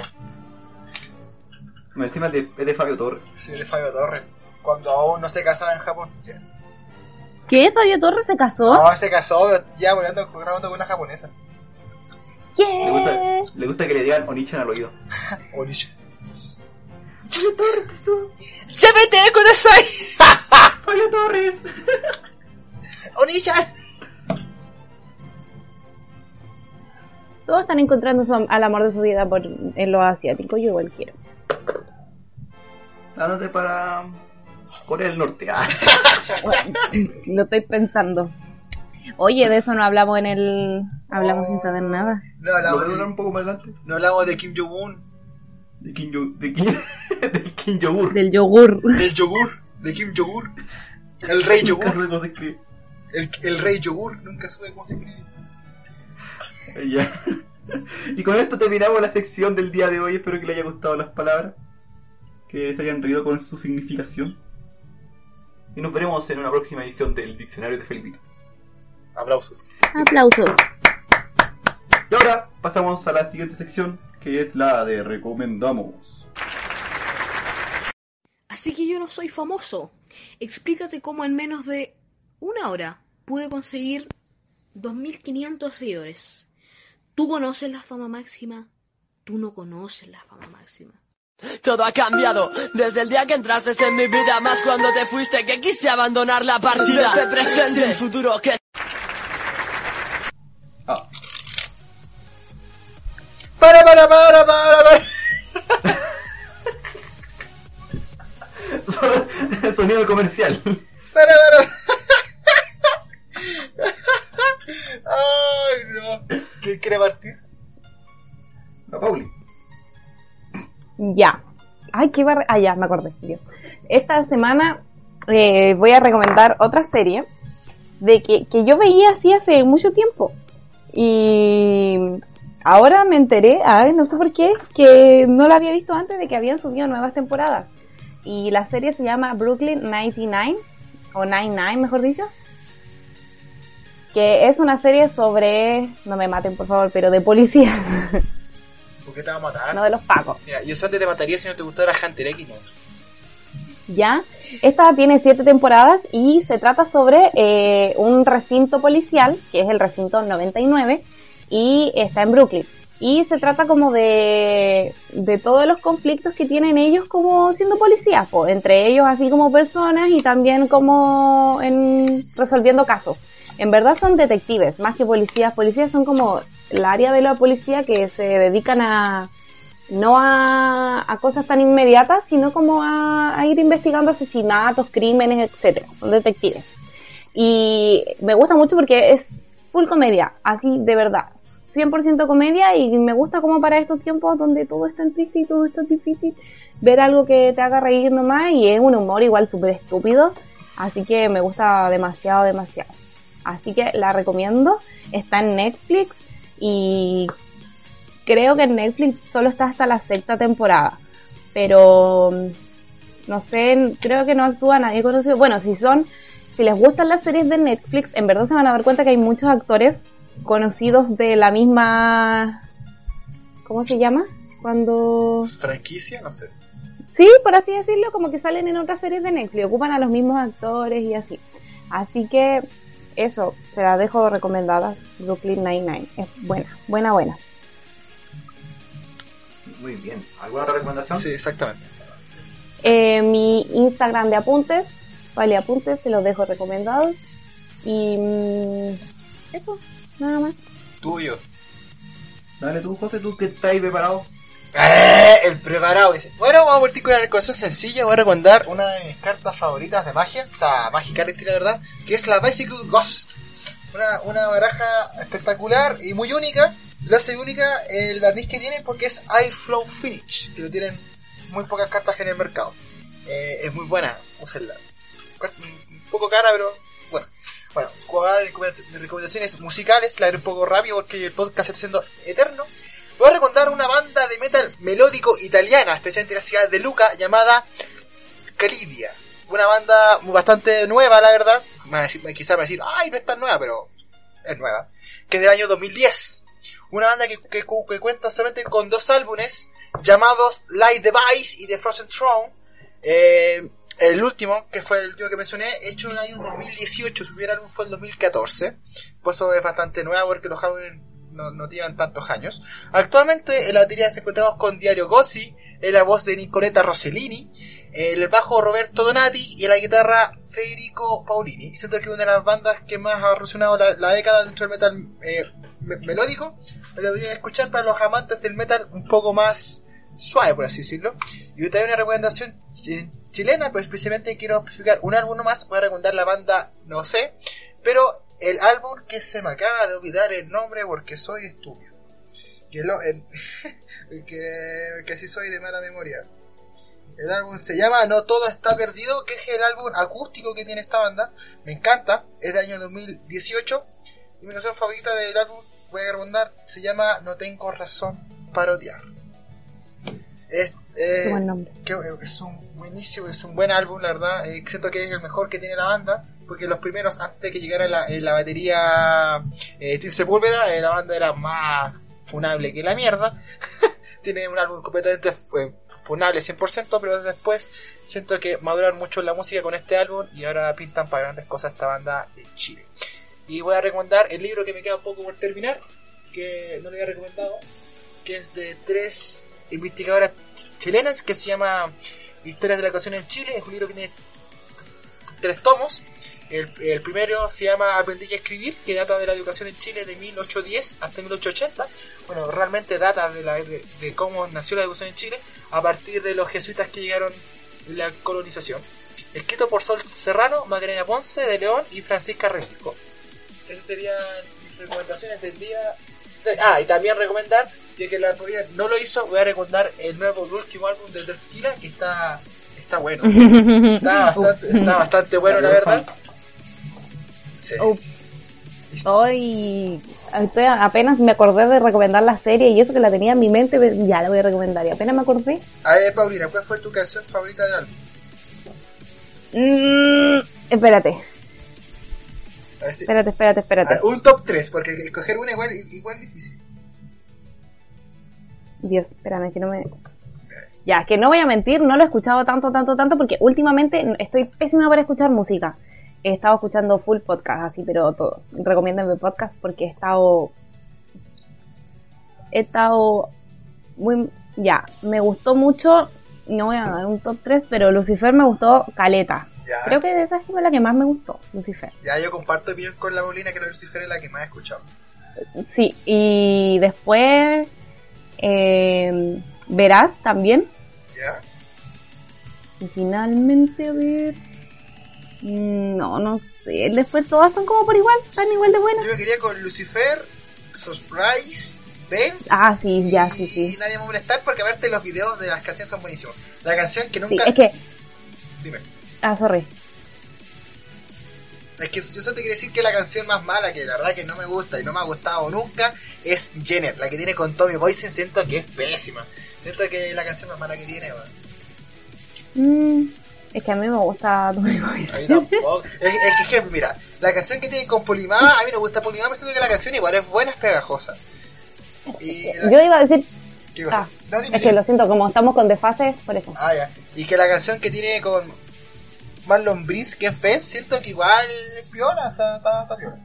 Encima es de, es de Fabio Torres. Sí, de Fabio Torres. Cuando aún no se casaba en Japón. Ya. ¿Qué? ¿Fabio Torres se casó? No, se casó ya volando, grabando con una japonesa. Le gusta, ¿Qué? le gusta que le digan Onichan al oído. <laughs> Onisha. ¡Ya vete, Kudasai! ¡Fabio Torres! <laughs> ¡Onisha! Todos están encontrando su- al amor de su vida por, en lo asiático, yo igual quiero. Dándote para Corea del Norte. Ah. <laughs> Lo estoy pensando. Oye, de eso no hablamos en el... Hablamos sin saber nada. No ¿Lo hablamos, de, un poco más adelante? no hablamos de Kim Jong-un, De Kim Jong... De Kim... <laughs> del Kim Yogur. Del yogur. del yogur, de Kim Yogur. El rey Nunca yogur. supe cómo se escribe. El, el rey yogur. Nunca supe cómo se escribe. Ya. Y con esto terminamos la sección del día de hoy. Espero que les haya gustado las palabras. Que se hayan reído con su significación. Y nos veremos en una próxima edición del Diccionario de Felipito. Aplausos. Aplausos. Y ahora pasamos a la siguiente sección, que es la de Recomendamos. Así que yo no soy famoso. Explícate cómo en menos de una hora pude conseguir 2.500 seguidores. ¿Tú conoces la fama máxima? Tú no conoces la fama máxima. Todo ha cambiado desde el día que entraste en mi vida, más cuando te fuiste que quise abandonar la partida. Este presente, sin futuro que Para, para, para, para, para. <laughs> Sonido comercial. Para, para. <laughs> Ay, no. ¿Quién quiere partir? La Pauli. Ya. Ay, qué barre... Ah, ya, me acordé. Dios. Esta semana eh, voy a recomendar otra serie de que, que yo veía así hace mucho tiempo. Y ahora me enteré, ay, no sé por qué, que no la había visto antes de que habían subido nuevas temporadas. Y la serie se llama Brooklyn 99, o 99 mejor dicho. Que es una serie sobre, no me maten por favor, pero de policía, <laughs> ¿Por qué te va a matar? no de los pacos. Mira, yo solamente te mataría si no te gustara Hunter X, no. ¿ya? Esta tiene siete temporadas y se trata sobre eh, un recinto policial, que es el recinto 99, y está en Brooklyn. Y se trata como de, de todos los conflictos que tienen ellos como siendo policías, po, entre ellos así como personas y también como en resolviendo casos. En verdad son detectives, más que policías. Policías son como el área de la policía que se dedican a, no a, a cosas tan inmediatas, sino como a, a ir investigando asesinatos, crímenes, etcétera. Son detectives. Y me gusta mucho porque es full comedia, así de verdad. 100% comedia y me gusta como para estos tiempos donde todo es tan triste y todo es tan difícil, ver algo que te haga reír nomás y es un humor igual súper estúpido. Así que me gusta demasiado, demasiado. Así que la recomiendo. Está en Netflix y creo que en Netflix solo está hasta la sexta temporada. Pero mm, no sé, creo que no actúa nadie conocido. Bueno, si son, si les gustan las series de Netflix, en verdad se van a dar cuenta que hay muchos actores conocidos de la misma. ¿Cómo se llama? Cuando. ¿Franquicia? No sé. Sí, por así decirlo, como que salen en otras series de Netflix, ocupan a los mismos actores y así. Así que eso, se las dejo recomendadas. Brooklyn Nine-Nine. Es buena, buena, buena. Muy bien. ¿Alguna otra recomendación? Sí, exactamente. Eh, mi Instagram de apuntes, vale apuntes, se los dejo recomendados. Y mm, eso, nada más. Tuyo. Dale tú, José, tú que estás ahí preparado. Eh, el preparado dice. Bueno, vamos a partir con una cosa sencilla. Voy a recomendar una de mis cartas favoritas de magia, o sea, Magic la verdad, que es la Bicycle Ghost. Una, una baraja espectacular y muy única. Lo hace única el barniz que tiene porque es Eye Flow Finish, que lo tienen muy pocas cartas en el mercado. Eh, es muy buena, úsenla. Un poco cara, pero bueno. Bueno, jugar recomendaciones musicales, la haré un poco rápido porque el podcast está siendo eterno. Voy a recomendar una banda de metal melódico italiana, especialmente en la ciudad de Luca, llamada Calidia. Una banda bastante nueva, la verdad. Quizás me decir, ay, no es tan nueva, pero es nueva. Que es del año 2010. Una banda que, cuenta solamente con dos álbumes llamados Light Device y The Frozen Throne. Eh, el último, que fue el último que mencioné, hecho en el año 2018, su primer álbum fue en 2014. Pues eso es bastante nuevo porque los álbumes no, no tantos años. Actualmente en la batería se encontramos con Diario Gossi, en la voz de Nicoletta Rossellini, el bajo Roberto Donati y la guitarra Federico Paulini. Y siento que una de las bandas que más ha revolucionado la, década dentro del metal eh, melódico, lo deberían escuchar para los amantes del metal un poco más suave, por así decirlo. Y también una recomendación chilena, pero especialmente quiero explicar un álbum más. Voy a recomendar la banda No sé, pero el álbum que se me acaba de olvidar el nombre porque soy estúpido. Que, lo, <laughs> que, que así soy de mala memoria. El álbum se llama No Todo Está Perdido, que es el álbum acústico que tiene esta banda. Me encanta, es del año 2018. Y mi canción favorita del álbum, voy a recomendar, se llama No Tengo Razón para Odiar. Es, eh, buen nombre. Que, es un buenísimo, es un buen álbum, la verdad. Eh, siento que es el mejor que tiene la banda porque los primeros, antes que llegara la, la batería eh, Steve Sepúlveda, eh, la banda era más funable que la mierda. <laughs> Tiene un álbum completamente funable 100%, pero después siento que maduraron mucho la música con este álbum y ahora pintan para grandes cosas esta banda de Chile. Y voy a recomendar el libro que me queda poco por terminar, que no le había recomendado, que es de tres investigadoras chilenas, que se llama Historias de la Educación en Chile. Es un libro que tiene tres tomos el, primero se llama Aprendí a escribir, que data de la educación en Chile de 1810 hasta 1880. Bueno, realmente data de, la, de, cómo nació la educación en Chile a partir de los jesuitas que llegaron en la colonización. Escrito por Sol Serrano, Magdalena Ponce de León y Francisca Rengifo. Esas serían mis recomendaciones del día. Ah, y también recomendar, ya que la no lo hizo, voy a recomendar el nuevo, el último álbum de Delfina, que está, está bueno. <laughs> está, bastante, está bastante bueno, la verdad. Hoy apenas me acordé de recomendar la serie y eso que la tenía en mi mente, ya la voy a recomendar. Y apenas me acordé. A ver, Paulina, ¿cuál fue tu canción favorita del álbum? Mm, espérate. Espérate, espérate, espérate. un top 3, porque escoger una igual, igual difícil. Dios, espérame, que no me... Ya, que no voy a mentir, no lo he escuchado tanto, tanto, tanto, porque últimamente estoy pésima para escuchar música he estado escuchando full podcast así, pero todos. Recomiéndenme podcast porque he estado. He estado muy. Ya, me gustó mucho. No voy a dar un top 3, pero Lucifer me gustó caleta. Creo que esa fue la que más me gustó, Lucifer. Ya, yo comparto bien con la bolina que Lucifer es la que más he escuchado. Sí, y después. Eh, Verás también. Ya. Y finalmente, a ver. Mm, no, no sé. Después todas son como por igual, están igual de buenas. Yo me quería con Lucifer, Surprise, Benz. Ah, sí, ya, sí, sí. Y nadie me molestar porque verte los videos de las canciones son buenísimos. La canción que nunca. Sí, es que. Dime. Ah, sorry. Es que yo solo te quería decir que la canción más mala, que la verdad que no me gusta y no me ha gustado nunca, es Jenner, la que tiene con Tommy Boysen. Siento que es pésima. Siento que es la canción más mala que tiene, Mmm es que a mí me gusta Boy. A mí tampoco. es, que, mira, la canción que tiene con Polimá, a mí me gusta Polimá, me siento que la canción igual es buena, es pegajosa. Y Yo iba a decir... Ah, No, Es que lo siento, como estamos con desfases, por eso. Ah, ya. Y que la canción que tiene con Marlon Brins, que es Ben, siento que igual es piola, o sea, está, está piola.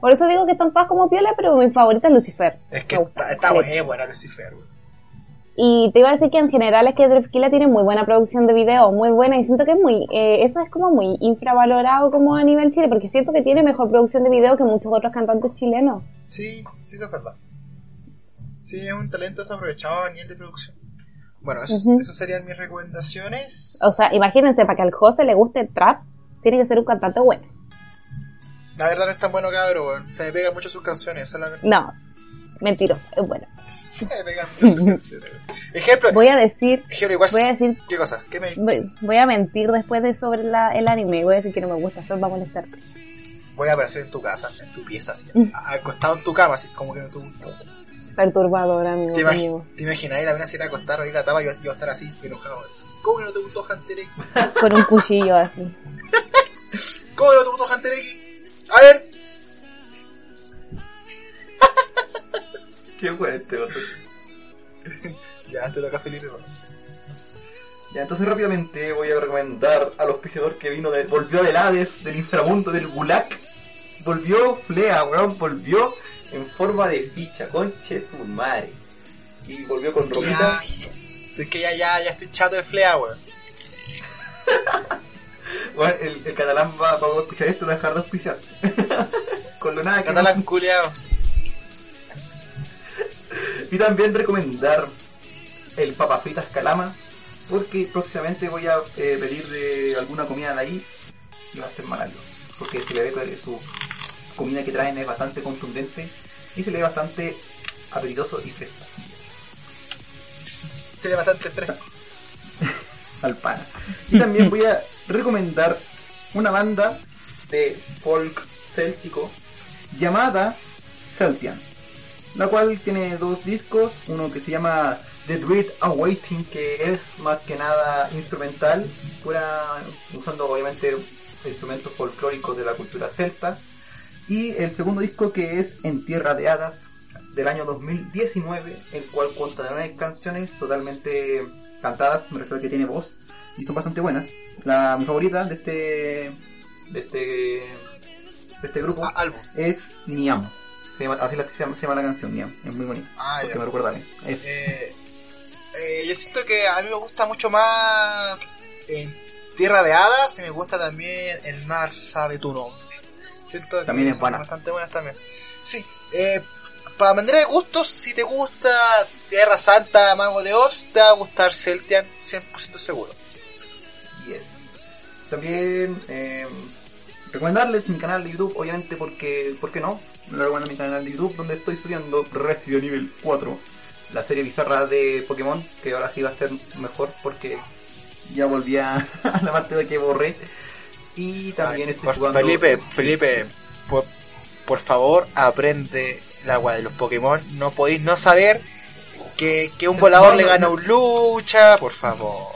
Por eso digo que están todas como piola, pero mi favorita es Lucifer. Es que está, está buena, es buena Lucifer, güey. Y te iba a decir que en general es que Drefkila tiene muy buena producción de video, muy buena, y siento que es muy, eh, eso es como muy infravalorado como a nivel Chile, porque siento que tiene mejor producción de video que muchos otros cantantes chilenos. Sí, sí, eso es verdad. Sí, es un talento desaprovechado a nivel de producción. Bueno, eso, esas serían mis recomendaciones. O sea, imagínense, para que al José le guste el trap, tiene que ser un cantante bueno. La verdad no es tan bueno, cabrón. Se me pegan mucho sus canciones, esa es la verdad. No, mentiroso, es weón. Ejemplo, Voy a decir, voy a decir, ¿Qué cosa? ¿Qué me.? voy, voy a mentir después de sobre la- el anime y voy a decir que no me gusta, solo va a molestarte. Voy a aparecer en tu casa, en tu pieza, así, Mm. acostado en tu cama, así como que no te gustó. Perturbador, amigo. ¿Te, amigo. te imaginas la mina se a acostar o ir a la tapa y yo, yo estar así, enojado así? ¿Cómo que no te gustó Hunter X? Con un cuchillo así. <laughs> ¿Cómo que no te gustó Hunter X? A ver. Qué fuerte, otro. Ya, te toca Felipe. Ya, entonces rápidamente voy a recomendar al auspiciador que vino de, volvió del Hades, del inframundo, del Gulag. Volvió Flea, weón, volvió en forma de ficha, conche tu madre. Y volvió con ropita. Es que ya, ya, ya estoy chato de flea, weón. <laughs> Bueno, el, el catalán va, va a escuchar esto va a dejar de auspiciar. <laughs> con lo nada que Catalán no- culiao. Y también recomendar el Papa Fritas Calama, porque próximamente voy a eh, pedir de alguna comida de ahí y va a ser. Porque se le ve que su comida que traen es bastante contundente y se le ve bastante apetitoso y fresco Se ve bastante fresco. <laughs> al pana. Y también voy a recomendar una banda de folk céltico llamada Celtian, la cual tiene dos discos, uno que se llama The Dread Awaiting, que es más que nada instrumental, pura, usando obviamente instrumentos folclóricos de la cultura celta, y el segundo disco que es En Tierra de Hadas, del año 2019, el cual cuenta de nueve canciones totalmente cantadas, me refiero a que tiene voz, y son bastante buenas. La, mi favorita de este de este de este grupo es Niam. Se llama, así la- se llama, se llama la canción es muy bonita. Ah, porque ya. me recuerda a mí. Eh, eh, yo siento que a mí me gusta mucho más en Tierra de Hadas y me gusta también El mar sabe tu nombre. Siento que También es buena. bastante buenas también. Sí, eh, para manera de gustos, si te gusta Tierra Santa, Mago de Oz, te va a gustar Celtian, 100% seguro. Yes. También eh, recomendarles mi canal de YouTube, obviamente porque, ¿por qué no? Les recomiendo mi canal de YouTube donde estoy subiendo Resident Evil 4, la serie bizarra de Pokémon, que ahora sí va a ser mejor porque ya volví a, <laughs> a la parte de que borré. Y también estoy Por- jugando... Felipe, Felipe, por, por favor, aprende la agua de los Pokémon. No podéis no saber que, que un <laughs> volador le gana un lucha, por favor.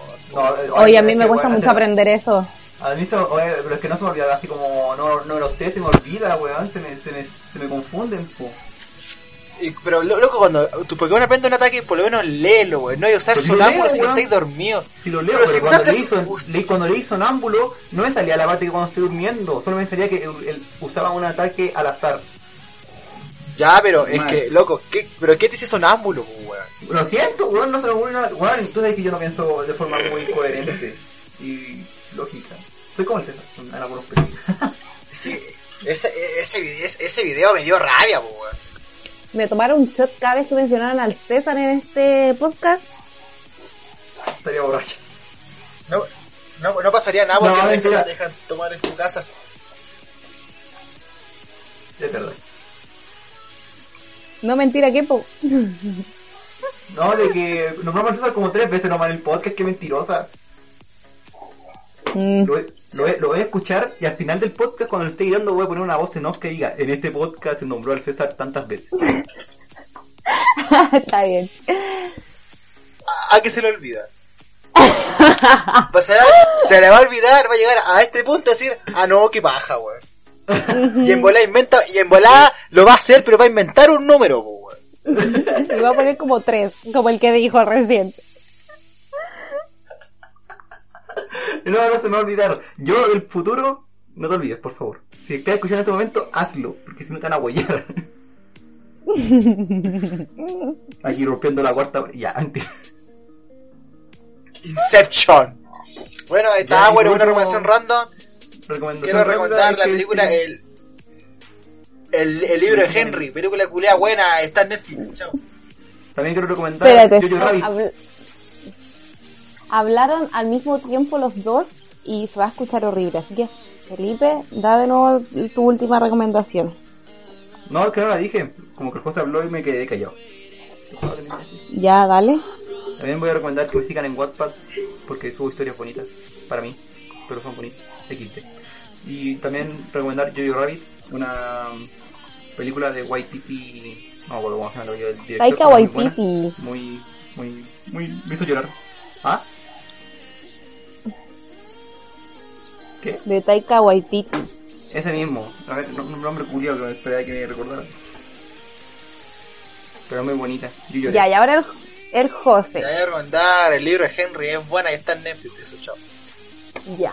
Oye, a mí me cuesta mucho aprender eso. A mí se- oye, pero es que no se me olvida, así como no, no lo sé, se me olvida, weón, se me, se me, se me confunden, po. Y- pero lo- loco, cuando tu Pokémon aprende un ataque, por lo menos léelo, güey. No hay que usar si lo sonámbulo si no weón. estáis dormidos. Si lo leo, Pero pero, si cuando, usaste leí son- leí- cuando leí sonámbulo, no me salía la bate cuando estoy durmiendo, solo me salía que él, él usaba un ataque al azar. Ya, pero es que, loco, ¿qué, ¿pero qué te dice sonámbulo, güey? Lo siento, weón, no se me ocurre nada. Weón, entonces es que yo no pienso de forma muy coherente y lógica. Soy como el César, en algunos pedos. Sí, ese, ese, video, ese, ese video me dio rabia, po, güey. Me tomaron un shot cada vez que mencionaron al César en este podcast. Estaría borracho. No, no, no pasaría nada porque No, te, dejan, te dejan tomar en tu casa. Es verdad. No mentira, ¿qué po? No, de que nos vamos a César como tres veces nomás en el podcast, qué mentirosa. Mm. Lo, lo, lo voy a escuchar y al final del podcast, cuando lo esté guiando, voy a poner una voz en off que diga: En este podcast se nombró al César tantas veces. <laughs> Está bien. ¿A que se le olvida? <laughs> Pasará, se le va a olvidar, va a llegar a este punto y decir, ah no, qué paja, weón. y en volada inventa, y en volada lo va a hacer, pero va a inventar un número, weón. <laughs> Se iba a poner como tres, como el que dijo recién. <laughs> No, no se me va a olvidar. Yo del futuro, no te olvides, por favor. Si estás escuchando en este momento, hazlo, porque si no te van a huellar. <laughs> Aquí rompiendo la cuarta. Ya, antes. Inception. Bueno, está, bueno, una recomendación random. Recomendación Quiero recomendar la que- película El, el, el libro de Henry, película culea buena, está en Netflix. Chao. También quiero recomendar Espérate, Jojo Rabbit. Habl- hablaron al mismo tiempo los dos y se va a escuchar horrible. Así que, Felipe, da de nuevo tu última recomendación. No, que no la dije. Como que el José habló y me quedé callado. Ya, dale. También voy a recomendar que me sigan en Wattpad porque subo historias bonitas para mí, pero son bonitas. XD. Y también recomendar Jojo Rabbit, una película de Waititi. No se llama el director. Taika. Waititi. Muy, muy, muy. Me hizo llorar. ¿Ah? ¿Qué? De Taika Waititi. Ese mismo. A ver, no- un nombre curioso que me esperaba que me recordara. Pero muy bonita. Yo lloré. Ya, y ahora el, el José. Te voy a recomendar el libro de Henry, es buena y está en Netflix. Eso, chao. Ya.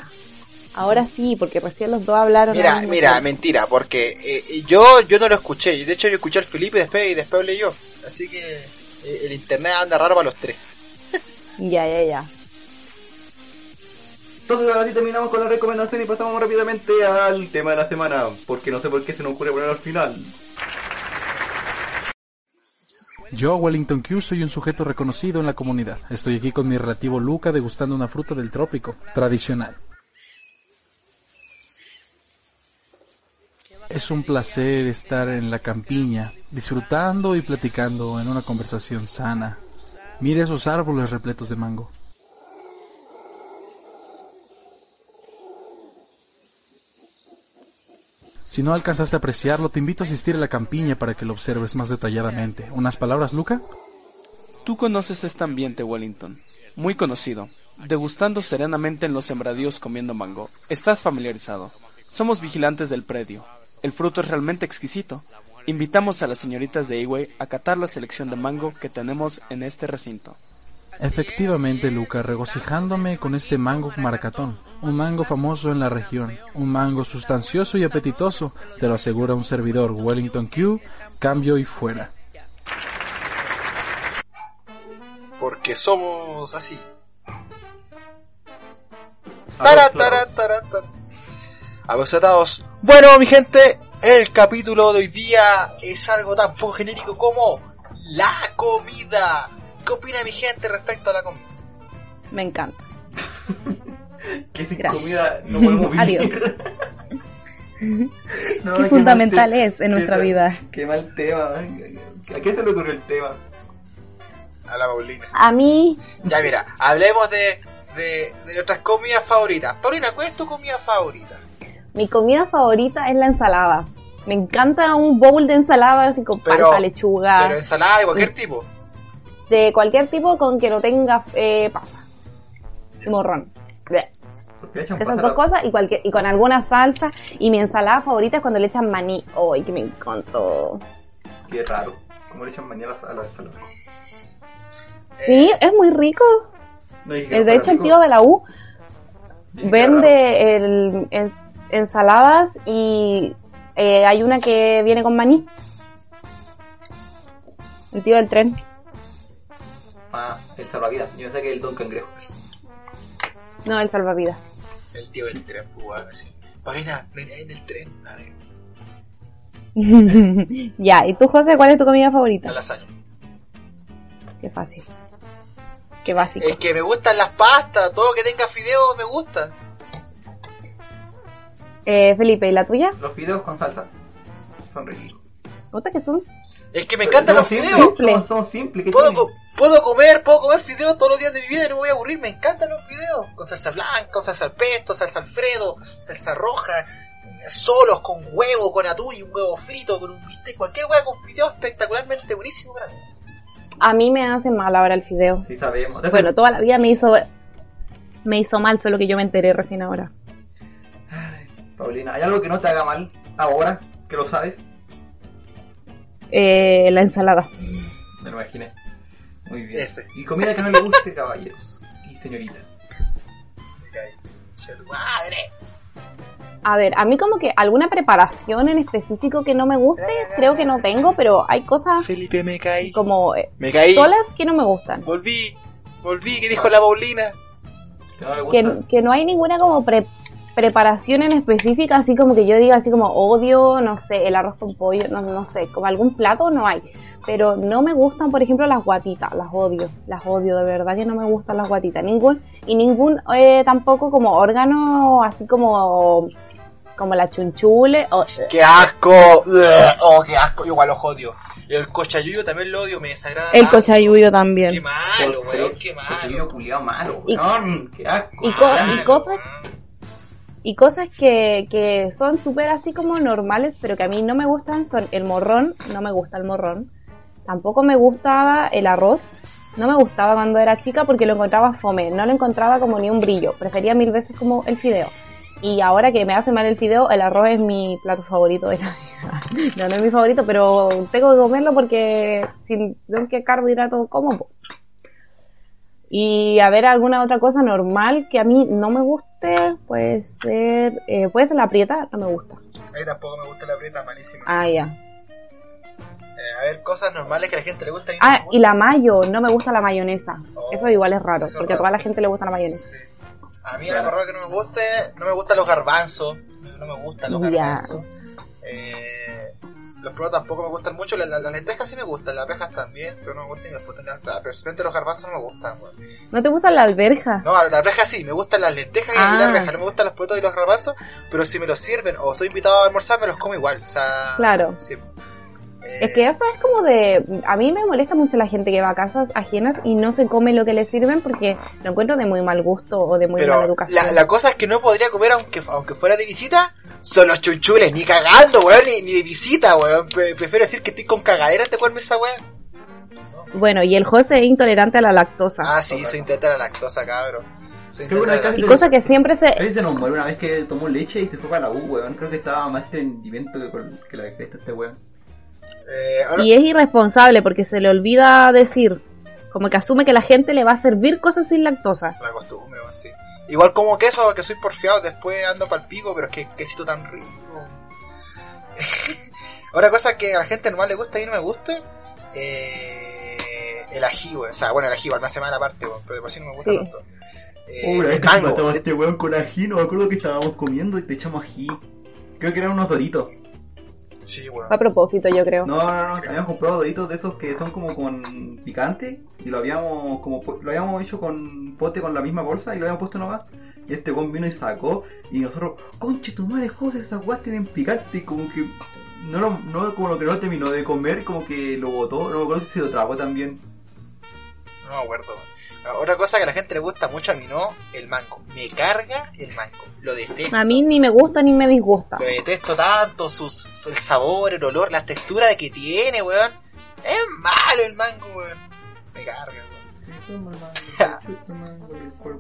Ahora sí, porque recién los dos hablaron. Mira, mira, tiempo. mentira, porque eh, yo yo no lo escuché. De hecho, yo escuché al Felipe y después, y después hablé yo. Así que eh, el internet anda raro para los tres. Ya, ya, ya. Entonces ahora sí terminamos con la recomendación y pasamos rápidamente al tema de la semana, porque no sé por qué se nos ocurre poner al final. Yo, Wellington Q, soy un sujeto reconocido en la comunidad. Estoy aquí con mi relativo Luca degustando una fruta del trópico, tradicional. Es un placer estar en la campiña, disfrutando y platicando en una conversación sana. Mire esos árboles repletos de mango. Si no alcanzaste a apreciarlo, te invito a asistir a la campiña para que lo observes más detalladamente. ¿Unas palabras, Luca? Tú conoces este ambiente, Wellington. Muy conocido. Degustando serenamente en los sembradíos comiendo mango. Estás familiarizado. Somos vigilantes del predio. El fruto es realmente exquisito. Invitamos a las señoritas de Eway a catar la selección de mango que tenemos en este recinto. Efectivamente, Luca, regocijándome con este mango maracatón. Un mango famoso en la región. Un mango sustancioso y apetitoso. Te lo asegura un servidor, Wellington Q. Cambio y fuera. Porque somos así. Tara. Abocetados. Bueno, mi gente, el capítulo de hoy día es algo tan poco genérico como la comida. ¿Qué opina mi gente respecto a la comida? Me encanta. <laughs> Que sin Gracias. comida no podemos <laughs> vivir. Adiós. <laughs> No, Qué fundamental te- es en qué nuestra vida. Qué mal tema. ¿A qué se le ocurrió el tema? A la Paulina. A mí, Ya mira, hablemos de, de, de nuestras comidas favoritas. Paulina, ¿cuál es tu comida favorita? mi comida favorita es la ensalada. Me encanta un bowl de ensalada así con Pero- palta, lechuga. Pero ensalada de cualquier tipo. De cualquier tipo con que no tenga eh, pasa. Y morrón. Esas dos cosas y, cualquier, y con alguna salsa. Y mi ensalada favorita es cuando le echan maní. ¡Ay, que me encantó! Qué raro. ¿Cómo le echan mañana a la ensalada? Sí, es muy rico. No que Eh, de hecho, el rico. tío de la U que vende el, en- ensaladas y eh, hay una que viene con maní. El tío del tren. Ah, el salvavidas. Yo pensé que el Don Cangrejo. No, el salvavidas. El tío del tren, pues, así. En el tren. A ver, <laughs> ya, ¿y tú, José, cuál es tu comida favorita? la lasaña. Qué fácil. Qué básico. Es que me gustan las pastas, todo lo que tenga fideo me gusta. Eh, Felipe, ¿y la tuya? Los fideos con salsa. Son ricos. ¿Cómo que son? Es que me encantan los Son fideos. simples, Son, son simples. ¿qué Puedo, puedo comer, puedo comer fideos todos los días de mi vida y no me voy a aburrir. Me encantan los fideos. Con salsa blanca, con salsa al pesto, salsa alfredo, salsa roja, solos, con huevo, con atún y un huevo frito, con un bistec. Cualquier huevo con fideo espectacularmente buenísimo para mí. A mí me hace mal ahora el fideo. Sí, sabemos. Bueno, toda la vida me hizo me hizo mal, solo que yo me enteré recién ahora. Paulina, ¿hay algo que no te haga mal ahora que lo sabes? Eh, la ensalada. Me lo imaginé. Muy bien. F. Y comida que no le guste, caballeros. Y señorita. Madre. A ver, a mí como que alguna preparación en específico que no me guste, creo que no tengo, pero hay cosas Felipe, me caí. como eh, Me caí. solas que no me gustan. Volví. Volví. ¿Qué dijo la Paulina? Que no le gusta. Que, que no hay ninguna como pre- preparación en específica, así como que yo diga así como odio, no sé, el arroz con pollo, no, no sé, como algún plato no hay. Pero no me gustan, por ejemplo, las guatitas, las odio, las odio, de verdad que no me gustan las guatitas. Ningún, y ningún eh, tampoco como órgano, así como, como la chunchule. o- ¡Qué asco! ¡Oh, qué asco! Igual los odio. El cochayuyo también lo odio, me desagrada. el tanto. cochayuyo también. Qué malo, weón, qué malo. Cochillo culiao malo, Y- weón. Qué asco. y, co- Malo. y cosas y cosas que, que son súper así como normales pero que a mí no me gustan son el morrón no me gusta el morrón. Tampoco me gustaba el arroz. No me gustaba cuando era chica porque lo encontraba fome. No lo encontraba como ni un brillo. Prefería mil veces como el fideo. Y ahora que me hace mal el fideo el arroz es mi plato favorito de la vida. <laughs> No, no es mi favorito pero tengo que comerlo porque sin tengo que carbohidrato como. Y a ver alguna otra cosa normal que a mí no me guste, puede ser, eh, puede ser la prieta, no me gusta. A mí tampoco me gusta la prieta, malísima. Ah, ya. Eh, a ver, cosas normales que a la gente le gusta y no Ah, y la mayo, no me gusta la mayonesa. Eso igual es raro, porque a toda la gente le gusta la mayonesa. A mí algo raro que no me guste, no me gustan los garbanzos, no me gustan los garbanzos. Eh, los pruebos tampoco me gustan mucho, la- la- las lentejas sí me gustan, las arvejas también, pero no me gustan y las putas. Pero simplemente los garbanzos no me gustan, weón. ¿No te gusta la alberja? No, las arvejas sí, me gustan las lentejas y Ah. las arvejas, no me gustan los porotos y los garbanzos, pero si me los sirven o estoy invitado a almorzar, me los como igual, o sea... Claro. Sí. Es que eso es como de... A mí me molesta mucho la gente que va a casas ajenas y no se come lo que le sirven porque lo encuentro de muy mal gusto o de muy mala Pero educación. la, la cosa es que no podría comer aunque, aunque fuera de visita, son los chunchules, ni cagando, weón, ni, ni de visita, weón. Pre- prefiero decir que estoy con cagadera te comerme esa weón. Bueno, y el José es intolerante a la lactosa. Ah, sí, soy intenta la lactosa, cabrón. Soy Creo que vez Y la cosa que siempre se... Él se nos murió una vez que tomó leche y se fue para la U, weón. Creo que estaba más rendimiento que, con- que la que este weón. Eh, ahora- Y es irresponsable porque se le olvida decir, como que asume que la gente le va a servir cosas sin lactosa. La costumbre. Igual como queso, que soy porfiado, después ando pa'l pico, pero es que quesito tan rico. <laughs> Otra cosa que a la gente normal le gusta y no me gusta, eh, el ají. O sea, bueno, el ají igual me hace mal aparte, pero de por sí no me gusta Sí. tanto. Eh, una vez el casi mango. este weón con ají, no me acuerdo que estábamos comiendo y te echamos ají. Creo que eran unos doritos. Sí, weón. A propósito, yo creo. No, no, no, habíamos comprado doritos de esos que son como con picante y lo habíamos como lo habíamos hecho con pote con la misma bolsa y lo habíamos puesto nomás. Y este weón vino y sacó y nosotros, conche tu madre, José, esas guas tienen picante y como que no lo, no, como lo que no terminó de comer, como que lo botó, no me acuerdo si se lo tragó también. No me acuerdo. Otra cosa que a la gente le gusta mucho, a mí no, el mango. Me carga el mango. Lo detesto. A mí ni me gusta ni me disgusta. Lo detesto tanto, sus, el sabor, el olor, la textura que tiene, weón. Es malo el mango, weón. Me carga, weón. <laughs>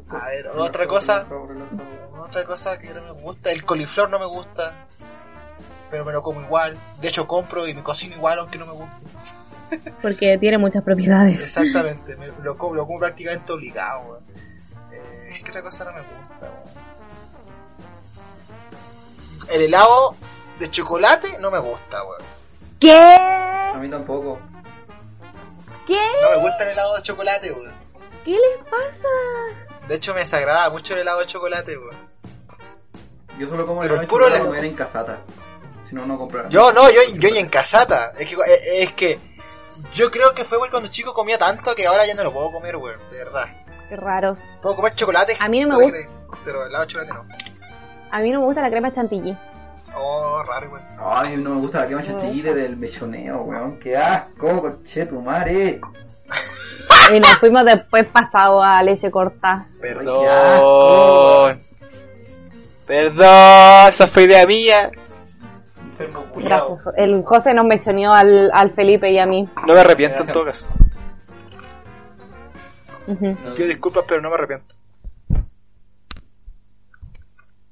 A ver, otra cosa. Otra cosa que no me gusta. El coliflor no me gusta. Pero me lo como igual. De hecho, compro y me cocino igual, aunque no me guste. Porque tiene muchas propiedades. Exactamente, me, lo, como, lo como prácticamente obligado, weón. Eh, es que otra cosa no me gusta, weón. El helado de chocolate no me gusta, weón. ¿Qué? A mí tampoco. ¿Qué? No me gusta el helado de chocolate, weón. ¿Qué les pasa? De hecho, me desagrada mucho el helado de chocolate, weón. Yo solo como Pero el puro comer en casata. Si no, no comprar. Yo no, yo, yo ni en casata. Es que, es que yo creo que fue weón, cuando chico comía tanto que ahora ya no lo puedo comer, weón. De verdad. Qué raros. Puedo comer chocolate. A mí no me gusta. Pero el helado de chocolate no. A mí no me gusta la crema chantilly. Oh, raro, weón. No, a mí no me gusta la crema chantilly desde el mechoneo, weón. Qué asco, coche tu madre. Y nos fuimos después pasado a leche corta. Perdón. Perdón, esa fue idea mía. Gracias. El José nos mechoneó al, al Felipe y a mí. No me arrepiento en todo caso. Pido disculpas, pero no me arrepiento.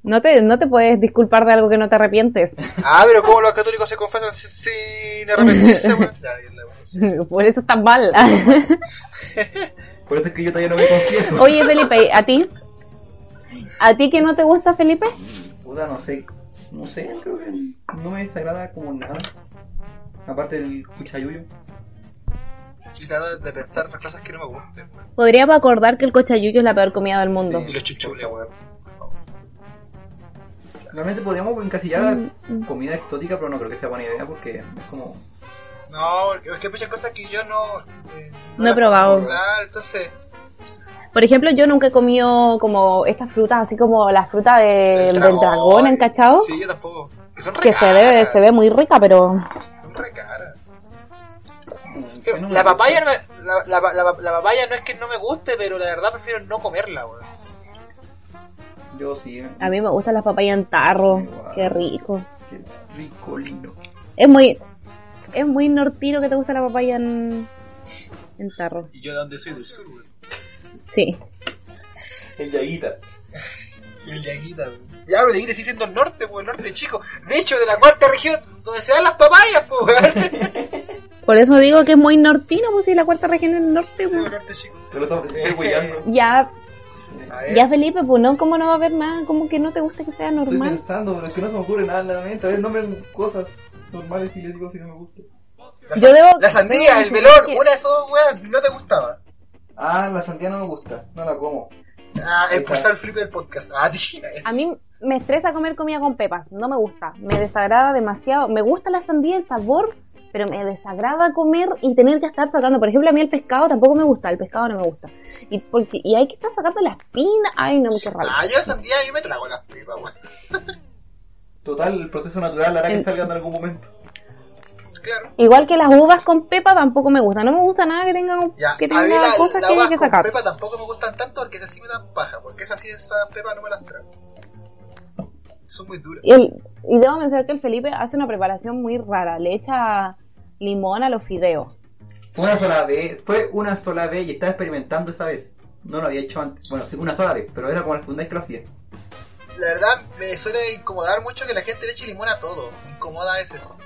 No te, no te puedes disculpar de algo que no te arrepientes. Ah, pero ¿cómo los católicos se confesan sin, sin arrepentirse? <laughs> Ya. Por eso estás mal. <laughs> Por eso es que yo todavía no me confieso. Oye, Felipe, ¿a ti? ¿A ti que no te gusta, Felipe? Puta, no sé. No sé, creo que no me desagrada como nada. Aparte del cuchayuyo. Y nada de pensar las cosas que no me gusten. Podríamos acordar que el cochayuyo es la peor comida del mundo. Y los chuchules, weón. Realmente podríamos encasillar la Mm, comida exótica, pero no creo que sea buena idea porque es como. No, es que hay muchas cosas que yo no... eh, No he probado. entonces... Por ejemplo, yo nunca he comido como estas frutas, así como la fruta de- El del dragón. dragón, ¿encachado? Sí, yo tampoco. Que son Que re se ve, se ve muy rica, pero Son re caras. La papaya, no me- la, la, la, la papaya no es que no me guste, pero la verdad prefiero no comerla, weón. Yo sí. a mí me gustan las papayas en tarro. Qué rico. Rico, lindo. Es muy, es muy nortino que te gusta la papaya en, en tarro. Y yo de donde soy del sur, weón. Sí. El Yaguita. El Yaguita. Ya, pero Yaguita sí siendo el norte, pues, el norte chico. De hecho, de la cuarta región, donde se dan las papayas, pues, weón. <laughs> Por eso digo que es muy nortino, pues si la cuarta región es el norte. pues. norte chico. Te lo estoy- te estoy weyando. <laughs> Ya, ya Felipe, pues no, ¿cómo no va a haber nada? Como que no te gusta que sea Estoy normal. pensando, pero es que no se me ocurre nada en la mente. A ver, nombren cosas normales y les digo si no me gusta. La, Yo debo- la sandía, el melón, que- una de esas dos, weón, no te gustaba. Ah, la sandía no me gusta. No la como. Ah, expulsar el Felipe del podcast. Ah, <laughs> A mí me estresa comer comida con pepas, no me gusta, me desagrada demasiado. Me gusta la sandía, el sabor, pero me desagrada comer y tener que estar sacando. Por ejemplo, a mí el pescado tampoco me gusta, el pescado no me gusta. Y porque y hay que estar sacando la espina, ay no, qué rabia. Ah, yo la sandía, yo me trago las pepas, weón. <laughs> Total, el proceso natural hará que En- salgan en algún momento. Claro. Igual que las uvas con pepa tampoco me gusta, no me gusta nada que tenga, Ya, que a mí tenga la, cosas la que hay uvas que con sacar. pepa tampoco me gustan tanto porque esas sí me dan paja, porque esas sí, esas pepas no me las trago. Son muy duras. Y, el- y debo mencionar que el Felipe hace una preparación muy rara, le echa limón a los fideos. Fue una sola vez, fue una sola vez y estaba experimentando esa vez. No lo había hecho antes. Bueno, sí, una sola vez, pero era como la segunda vez que lo hacía. La verdad, me suele incomodar mucho que la gente le eche limón a todo. Me incomoda a veces.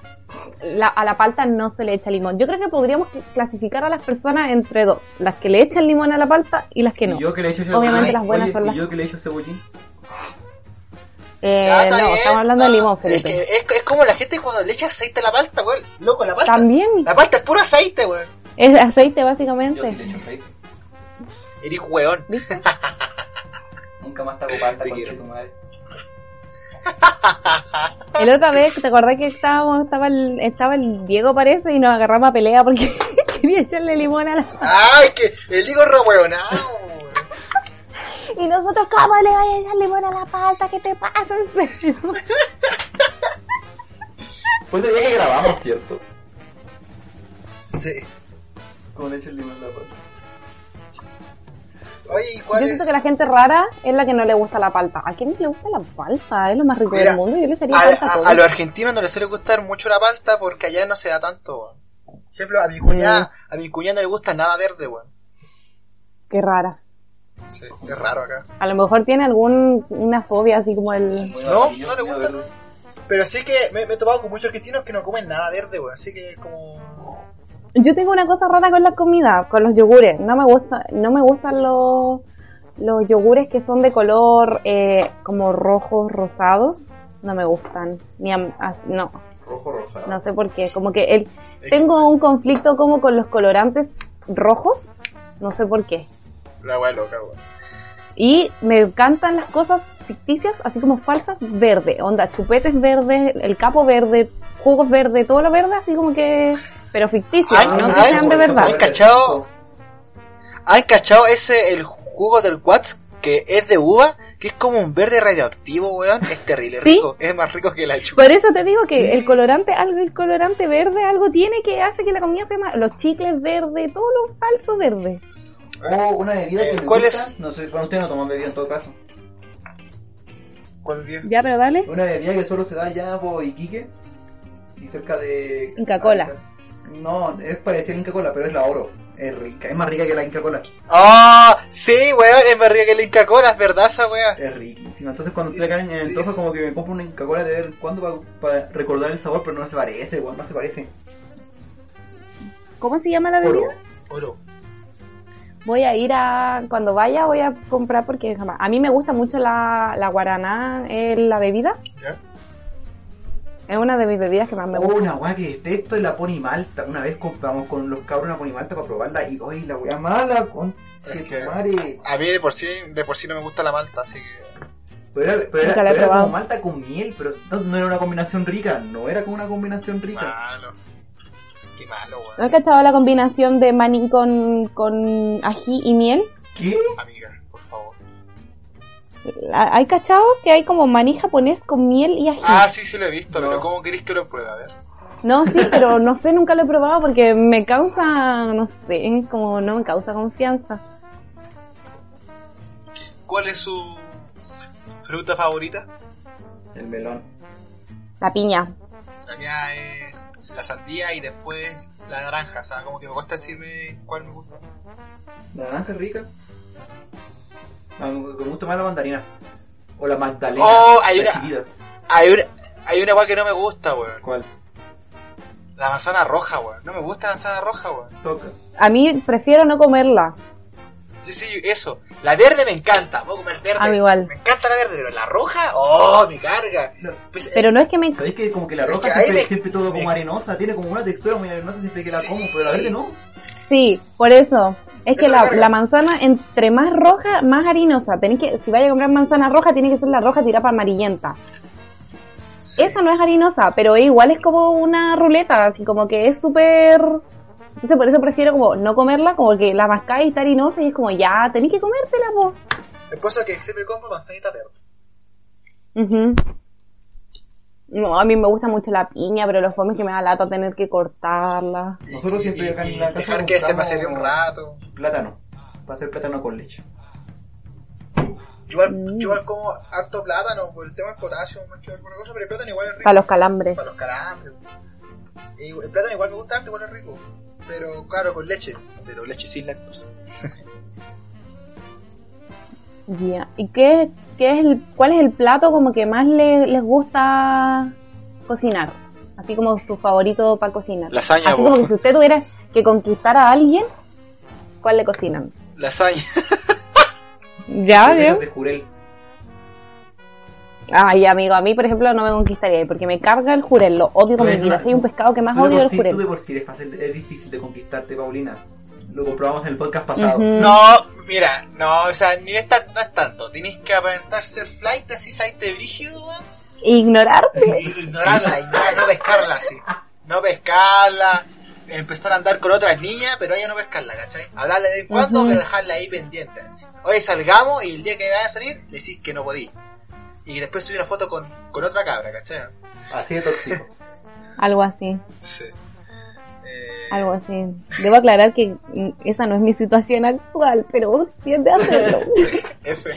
La- a la palta no se le echa limón. Yo creo que podríamos clasificar a las personas entre dos, las que le echan limón a la palta y las que no. Yo que le he hecho Obviamente Ay, las buenas oye, son las... Y yo que le he hecho cebollín. Eh, no, bien, estamos hablando de limón, Es, Felipe. que es, es como la gente cuando le echa aceite a la palta, weón. Loco, la palta. También La palta es puro aceite, weón. es aceite básicamente. echo aceite. Eres weón. <laughs> Nunca más te hago palta con tu madre. El otra vez, ¿te acordás que estábamos, estaba el, estaba el Diego parece y nos agarramos a pelea porque <laughs> quería echarle limón a la <laughs> Ay, que el higo re weonado. Y nosotros, ¿cómo le vaya a echar limón a la palta? ¿Qué te pasa, enfermo? Fue <laughs> el día que grabamos, ¿cierto? Sí. Como le echo el limón a la palta. Oye, ¿y cuál Yo es? siento que la gente rara es la que no le gusta la palta. ¿A quién le gusta la palta? Es lo más rico Mira, del mundo. Yo le echaría a, palta a, a- todo. a los argentinos no les suele gustar mucho la palta porque allá no se da tanto. Por ejemplo, a mi cuñada, a mi cuñada no le gusta nada verde, weón. Qué rara. Sí, es raro acá. A lo mejor tiene algún una fobia así como el... No, no le gusta. Pero sí que me, me he topado con muchos argentinos que no comen nada verde, weón. Así que como... Yo tengo una cosa rara con la comida, con los yogures. No me gusta, no me gustan los los yogures que son de color eh, como rojos, rosados. No me gustan. Ni a- a- no, Rojo rosado. no sé por qué. Como que el, tengo un conflicto como con los colorantes rojos. No sé por qué. La weá loca. Y me encantan las cosas ficticias, así como falsas, verde. Onda, chupetes verdes, el capo verde, jugos verde, todo lo verde, así como que... Pero ficticios, Ay, no que ay, sean de verdad. ¿Han cachado? ¿Han cachado ese, el jugo del Watts que es de uva? Que es como un verde radioactivo, weón. Es terrible, ¿Sí? rico. Es más rico que la chupa. Por eso te digo que el colorante, algo, el colorante verde, algo tiene que hace que la comida sea más... Los chicles verdes, todo lo falso verde. Oh, una bebida que me Eh, ¿cuál gusta. es? No sé, bueno, ustedes no toman bebida en todo caso. ¿Cuál viejo? Ya, pero dale. Una bebida que solo se da allá por Iquique y cerca de... Inca Cola. No, es parecida a Inca Cola, pero es la oro. Es rica, es más rica que la Inca Cola. ¡Ah! sí, weón, es más rica que la Inca Cola, es verdad esa weá. Es riquísima. Entonces cuando estoy acá en el Antojo como que me compro una Inca Cola de vez en cuando para recordar el sabor, pero no se parece, weón, no se parece. ¿Cómo se llama la bebida? Oro. Voy a ir a. Cuando vaya, voy a comprar porque jamás. A mí me gusta mucho la, la guaraná, eh, la bebida. ¿Ya? Es una de mis bebidas que más me Oh, gusta. una weá que detesto es la Pony Malta. Una vez compramos con los cabros una Pony Malta para probarla y hoy la weá mala, con madre. A mí de por sí, de por sí no me gusta la malta, así que. Pero era, pero era- pero como malta con miel, pero no, no era una combinación rica, no era como una combinación rica. Malo. Qué malo, weón. ¿No has cachado la combinación de maní con, con ají y miel? ¿Qué? Amiga, ¿Hay cachado que hay como maní japonés con miel y ají? Ah, sí, sí lo he visto, pero ¿cómo queréis que lo pruebe? A ver. No, sí, pero no sé, nunca lo he probado porque me causa, no sé, como no me causa confianza. ¿Cuál es su fruta favorita? El melón. La piña. La mía es la sandía y después la naranja. O sea, como que me cuesta decirme cuál me gusta. La naranja es rica. Me gusta más la mandarina. O la magdalena. Oh, hay una-. Hay una, hay una weá que no me gusta, weón. ¿Cuál? La manzana roja, weón. No me gusta la manzana roja, weón. Toca. A mí prefiero no comerla. Sí, sí, eso. La verde me encanta. Puedo comer verde. A mí igual. Me encanta la verde, pero la roja, oh, me carga. Pues, Pero no es que me... ¿Sabéis que como que la Es roja que ahí siempre, me- siempre todo como arenosa? Tiene como una textura muy arenosa siempre que la como, pero la verde no. Sí, por eso. Es que la, la manzana, entre más roja, más harinosa. Tenés que, si vaya a comprar manzana roja, tiene que ser la roja tirada para amarillenta. Esa no es harinosa, pero igual es como una ruleta, así como que es súper... Entonces por eso prefiero como no comerla, como que la mascáis y está harinosa y es como ya, tenés que comértela, po. Es cosa que siempre compro manzanita verde. Ujú. No, a mí me gusta mucho la piña, pero los fomes que me da lata tener que cortarla. Nosotros siempre acá en la casa dejar que se compramos macere un rato. Plátano. Para hacer plátano con leche. Yo igual, yo igual como harto plátano por el tema del potasio más que otra cosa, pero el plátano igual es rico. Para los calambres. Para los calambres. Y el plátano igual me gusta harto, igual es rico. Pero claro, con leche. Pero leche sin lactosa. <laughs> Ya. ¿Y qué, qué es el, cuál es el plato como que más le- les gusta cocinar? Así como su favorito para cocinar. Lasaña, Así como que si usted tuviera que conquistar a alguien, ¿cuál le cocinan? Lasaña. <laughs> Ya, jurel. Ay, amigo, a mí, por ejemplo, no me conquistaría porque me carga el jurel, lo odio con mi eres vida. Soy un pescado que más tú odio el sí- Tú de jurel. por sí es, fácil, es difícil de conquistarte, Paulina. Lo comprobamos en el podcast pasado. No, mira, no, o sea, ni es tan- no es tanto. Tienes que aparentar ser flight, así flight de brígido, weón. Ignorarte. Ignorarla, ignorar, no pescarla así. No pescarla. Empezar a andar con otras niñas, pero ella no pescarla, ¿cachai? Hablarle de vez en cuando, Ujú. pero dejarla ahí pendiente. Así. Hoy salgamos y el día que vaya a salir, le decís que no podí. Y después subí una foto con, con otra cabra, ¿cachai? Así de tóxico. Algo así. Sí. Algo así. Debo aclarar que esa no es mi situación actual, pero tiende a hacerlo. <laughs> F.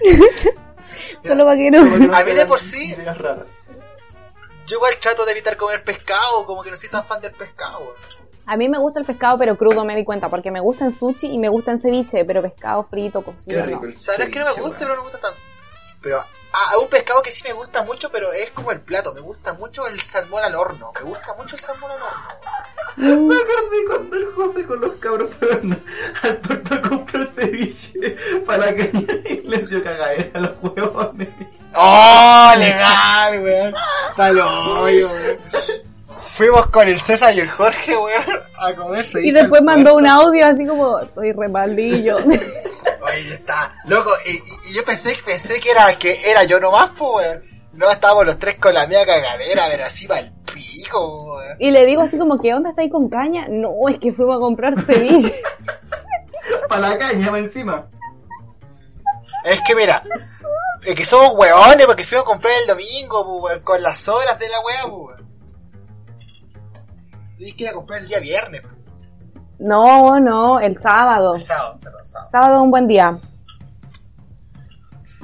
<laughs> Solo para que no. A mí de por sí, yo igual trato de evitar comer pescado, como que no soy tan fan del pescado. A mí me gusta el pescado, pero crudo me di cuenta, porque me gusta en sushi y me gusta en ceviche, pero pescado frito, cocido. no. O sea, no es que no me guste, pero no me gusta tanto. Pero ah, hay un pescado que sí me gusta mucho, pero es como el plato. Me gusta mucho el salmón al horno. Me gusta mucho el salmón al horno. Me acordé cuando el José con los cabros fueron al puerto a comprar ceviche para que <laughs> y les dio cagadera a los huevones. ¡Oh, legal, weón! Está lo hoyo, weón. Fuimos con el César y el Jorge, weón, a comer ceviche Y después mandó puerto. un audio así como, soy re maldillo. <laughs> Oye, está, loco, y, yo pensé, pensé que era que era yo nomás, pues, weón. No estábamos los tres con la media cagadera, pero así va el pico, weón. Y le digo así como, ¿qué onda? ¿Está ahí con caña? No, es que fuimos a comprar ceviche. <laughs> Para la caña, va encima. Es que mira, es que somos weones porque fuimos a comprar el domingo, pues, weón, con las horas de la wea, pues, weón. Tienes que ir a comprar el día viernes, pues. No, no, el sábado. El sábado, perdón, sábado. Sábado es un buen día.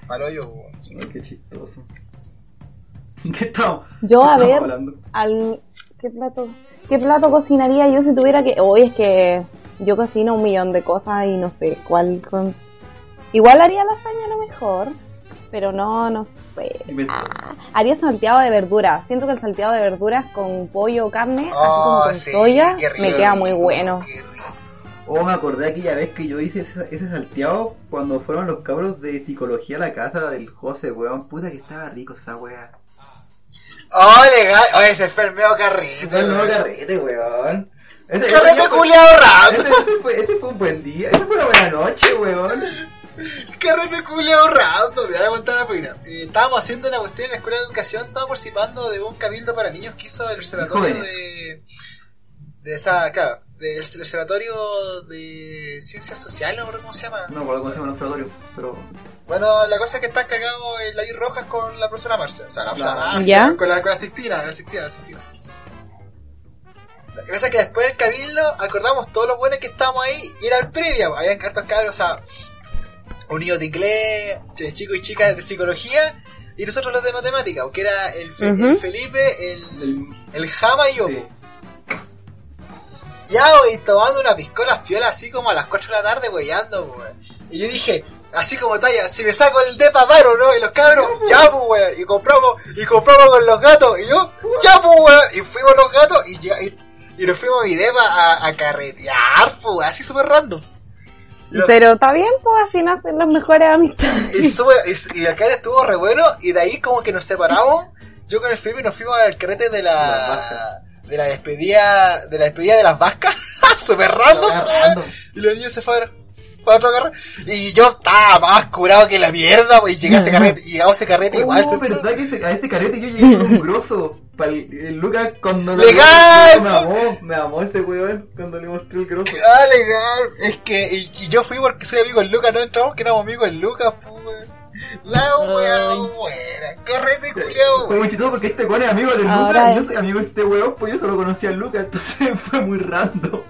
Weón. Ay, qué chistoso. <laughs> ¿Qué estamos? Yo qué a estamos ver, hablando? al, ¿qué plato? ¿Qué plato cocinaría yo si tuviera que...? Hoy es que Yo cocino un millón de cosas y no sé cuál con... Igual haría lasaña a lo mejor, pero no, no sé. Ah, haría salteado de verduras. Siento que el salteado de verduras con pollo o carne, así como Oh, con sí, soya, rico. me queda muy bueno. Oh, me acordé aquella vez que yo hice ese, ese salteado cuando fueron los cabros de psicología a la casa del José, weón. Puta que estaba rico esa weá. Oh, legal. Oye, ese fue el medio carrete. Weón. carrete, weón. Ese- Carrete culiao rap. Ese fue, ese fue un buen día. Esa fue una buena noche, weón. Carrete culiao random. Me voy a contar una pena. Eh, estábamos haciendo una cuestión en la escuela de educación. Estábamos participando de un cabildo para niños que hizo el observatorio de. De esa, claro. Del observatorio de ciencias sociales, no me acuerdo cómo se llama. No, por lo que se llama un observatorio, pero... Bueno, la cosa es que están cagados el Lair Rojas con la profesora Marcia. O sea, la profesora Claro. Marcia, ¿Ya? con la, con la Sistina, la Sistina, la Sistina. La cosa es que después del cabildo acordamos todos los buenos que estábamos ahí y era el previa. Habían hartos cabros, o sea, unidos de inglés, ch- chicos y chicas de psicología y nosotros los de matemática, que era el, Fe- Ujú. el Felipe, el, el Jama y yo. Sí. Ya, y tomando una piscola fiola así como a las 4 de la tarde, weyando, weón. Y yo dije, así como talla, si me saco el depa paro, ¿no? Y los cabros, ya, pues, weón. Y compramos, y compramos con los gatos. Y yo, ya, pues, weón. Y fuimos los gatos y, y, y nos fuimos a mi depa a, a carretear, pues, weón. Así súper random. Pero está bien, pues así nacen las mejores amistades. Y, sube, y, y carrete estuvo re bueno. Y de ahí como que nos separamos. Yo con el Felipe nos fuimos al carrete de la... De la despedida... De la despedida de las vascas. <laughs> Súper random. Y los niños se fueron para otro carrete. Y yo estaba más curado que la mierda, pues, y llegué a ese <laughs> carrete. Y llegamos a ese carrete igual. Oh, se- verdad que ese- a este carrete yo llegué con un grosso. Para el, el Lucas cuando lo- ¡Legal! Me amó, me amó ese weón cuando le mostré el grosso. Ah, legal. Es que, y, y yo fui porque soy amigo del Lucas, no entramos que éramos amigos del Lucas, pues, weón. La weá buena. Carrete culiao, Fue muy porque este weón es amigo del Ahora Lucas y yo soy amigo de este weón, pues yo solo conocía al Lucas, <laughs> entonces fue muy random.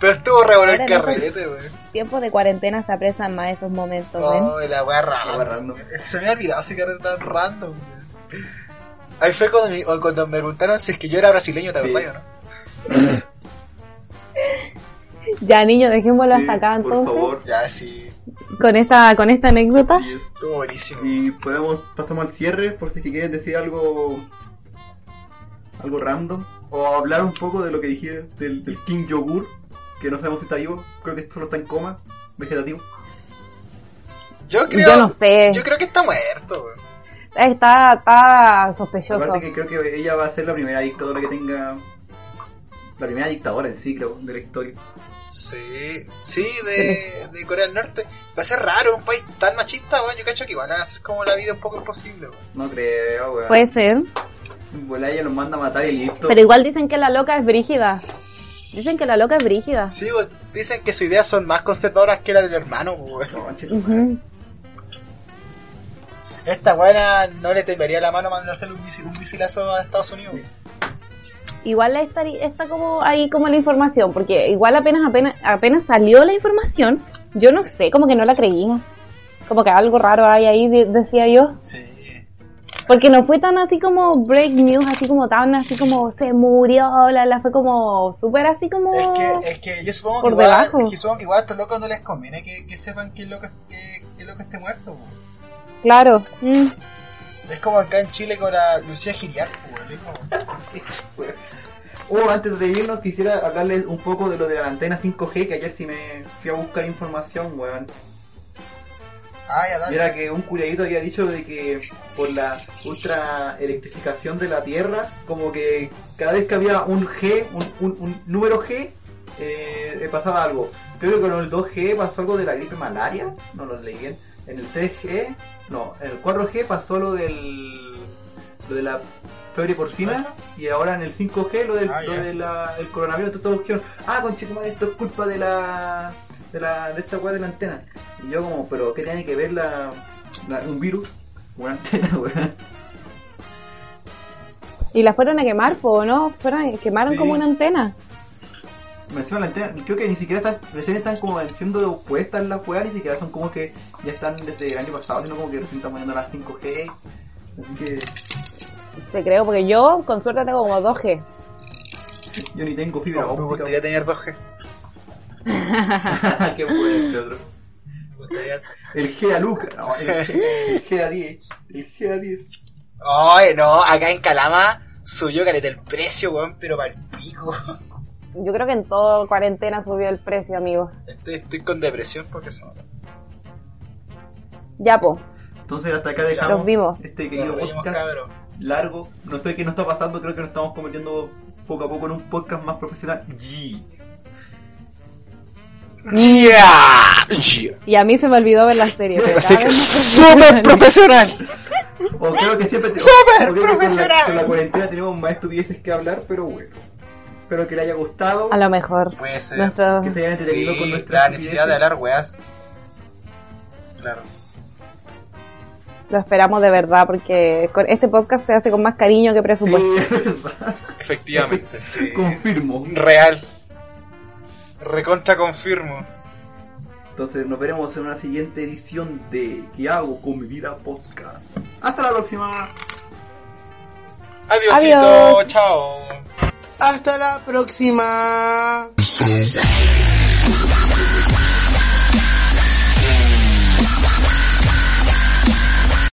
Pero estuvo re bueno el carrete, weón. Tiempos de cuarentena se apresan más esos momentos, ¿ven? Oh, la weá La weá random. random. Se me había olvidado ese carrete tan random, weón. Ahí fue cuando me, o cuando me preguntaron si es que yo era brasileño, ¿te Sí. acordás o no? Ya, niño, dejémoslo Sí, hasta acá por entonces. favor. Ya, sí. Con esta, con esta anécdota. Y, es- Estuvo buenísimo. y podemos pasamos al cierre por si es que quieres decir algo algo random o hablar un poco de lo que dije del, del King Yogur, que no sabemos si está vivo, creo que solo está en coma, vegetativo. Yo creo, Yo no sé. yo creo que está muerto, weón. Está, está sospechoso. Aparte que creo que ella va a ser la primera dictadora que tenga la primera dictadora en sí, creo, de la historia. Sí, sí, de, de Corea del Norte. Va a ser raro, un país tan machista, weón. Yo cacho que igual van a hacer como la vida un poco imposible, weón. No creo, weón. Puede ser. Bola, ella los manda a matar y listo. Pero igual dicen que la loca es brígida. Dicen que la loca es brígida. Sí, weón, dicen que sus ideas son más conservadoras que las del hermano, weón. No. Esta buena no le temblaría la mano mandarle un, misil- un misilazo a Estados Unidos. Igual está, está como ahí como la información, porque igual apenas, apenas, apenas salió la información, yo no sé, como que no la creía. Como que algo raro hay ahí, de- decía yo. Sí. Porque no fue tan así como break news, así como tan así como se murió, la, la fue como súper así como... Es que, es que yo supongo Por que igual, debajo. es que supongo que igual a estos locos no les conviene que, que sepan que el loco, que, que el loco esté muerto, weón. Claro. mm. Es como acá en Chile con la Lucía Giriar, weón. Es como- <laughs> Oh, antes de irnos quisiera hablarles un poco de lo de la antena 5G, que ayer sí me fui a buscar información, weón. Ah, ya, Y dale. era que un curadito había dicho de que por la ultra electrificación de la Tierra, como que cada vez que había un G, un, un- un número G, eh, eh, pasaba algo. Creo que con el 2G pasó algo de la gripe malaria, no lo leí bien. En el 3G, no, en el 4G pasó lo del lo de la febre porcina ¿Pasa? y ahora en el 5G lo del, Ah, lo ya. de la- del coronavirus. Entonces todos dijeron, ah, conchetumadre, esto es culpa de la de la de esta weá de la antena. Y yo como, pero ¿qué tiene que ver la, la- un virus? Una <laughs> antena, weón. Y la fueron a quemar, po, ¿no? Fueron, quemaron Sí. como una antena. Me encima la antena, creo que ni siquiera están, recién están como siendo puestas las weas, ni siquiera son como que ya están desde el año pasado, sino como que recién están poniendo las 5G. Así que, Te creo, porque yo con suerte tengo como 2G. Yo ni tengo fibra Me óptica. gustaría tener 2G. <laughs> Qué bueno este otro. Me gustaría... El G a Luca, no, el, G, el G a 10. El G a 10. Ay, no, acá en Calama subió caleta el precio, weón, pero para el pico. Yo creo que en toda cuarentena subió el precio, amigo. Estoy, estoy con depresión porque nota. Ya, po. Entonces hasta acá dejamos Los vimos. este querido Nos podcast cabrón. largo. No sé qué nos está pasando, creo que nos estamos convirtiendo poco a poco en un podcast más profesional. G. Y a mí se me olvidó ver la serie. <laughs> Así que súper profesional. O creo que siempre te- ¡Súper o creo que con la- profesional! Con la, cuarentena tenemos más estupideces que hablar, pero bueno. Espero que le haya gustado. A lo mejor. Puede ser. Nuestro- Que se hayan entretenido Sí, con nuestra la necesidad de hablar, weas. Claro. Lo esperamos de verdad porque con este podcast se hace con más cariño que presupuesto. <laughs> Efectivamente, sí. Confirmo. Real. Recontra confirmo. Entonces nos veremos en una siguiente edición de ¿Qué hago con mi vida podcast? Hasta la próxima. Adiosito, Adiós. chao. Hasta la próxima.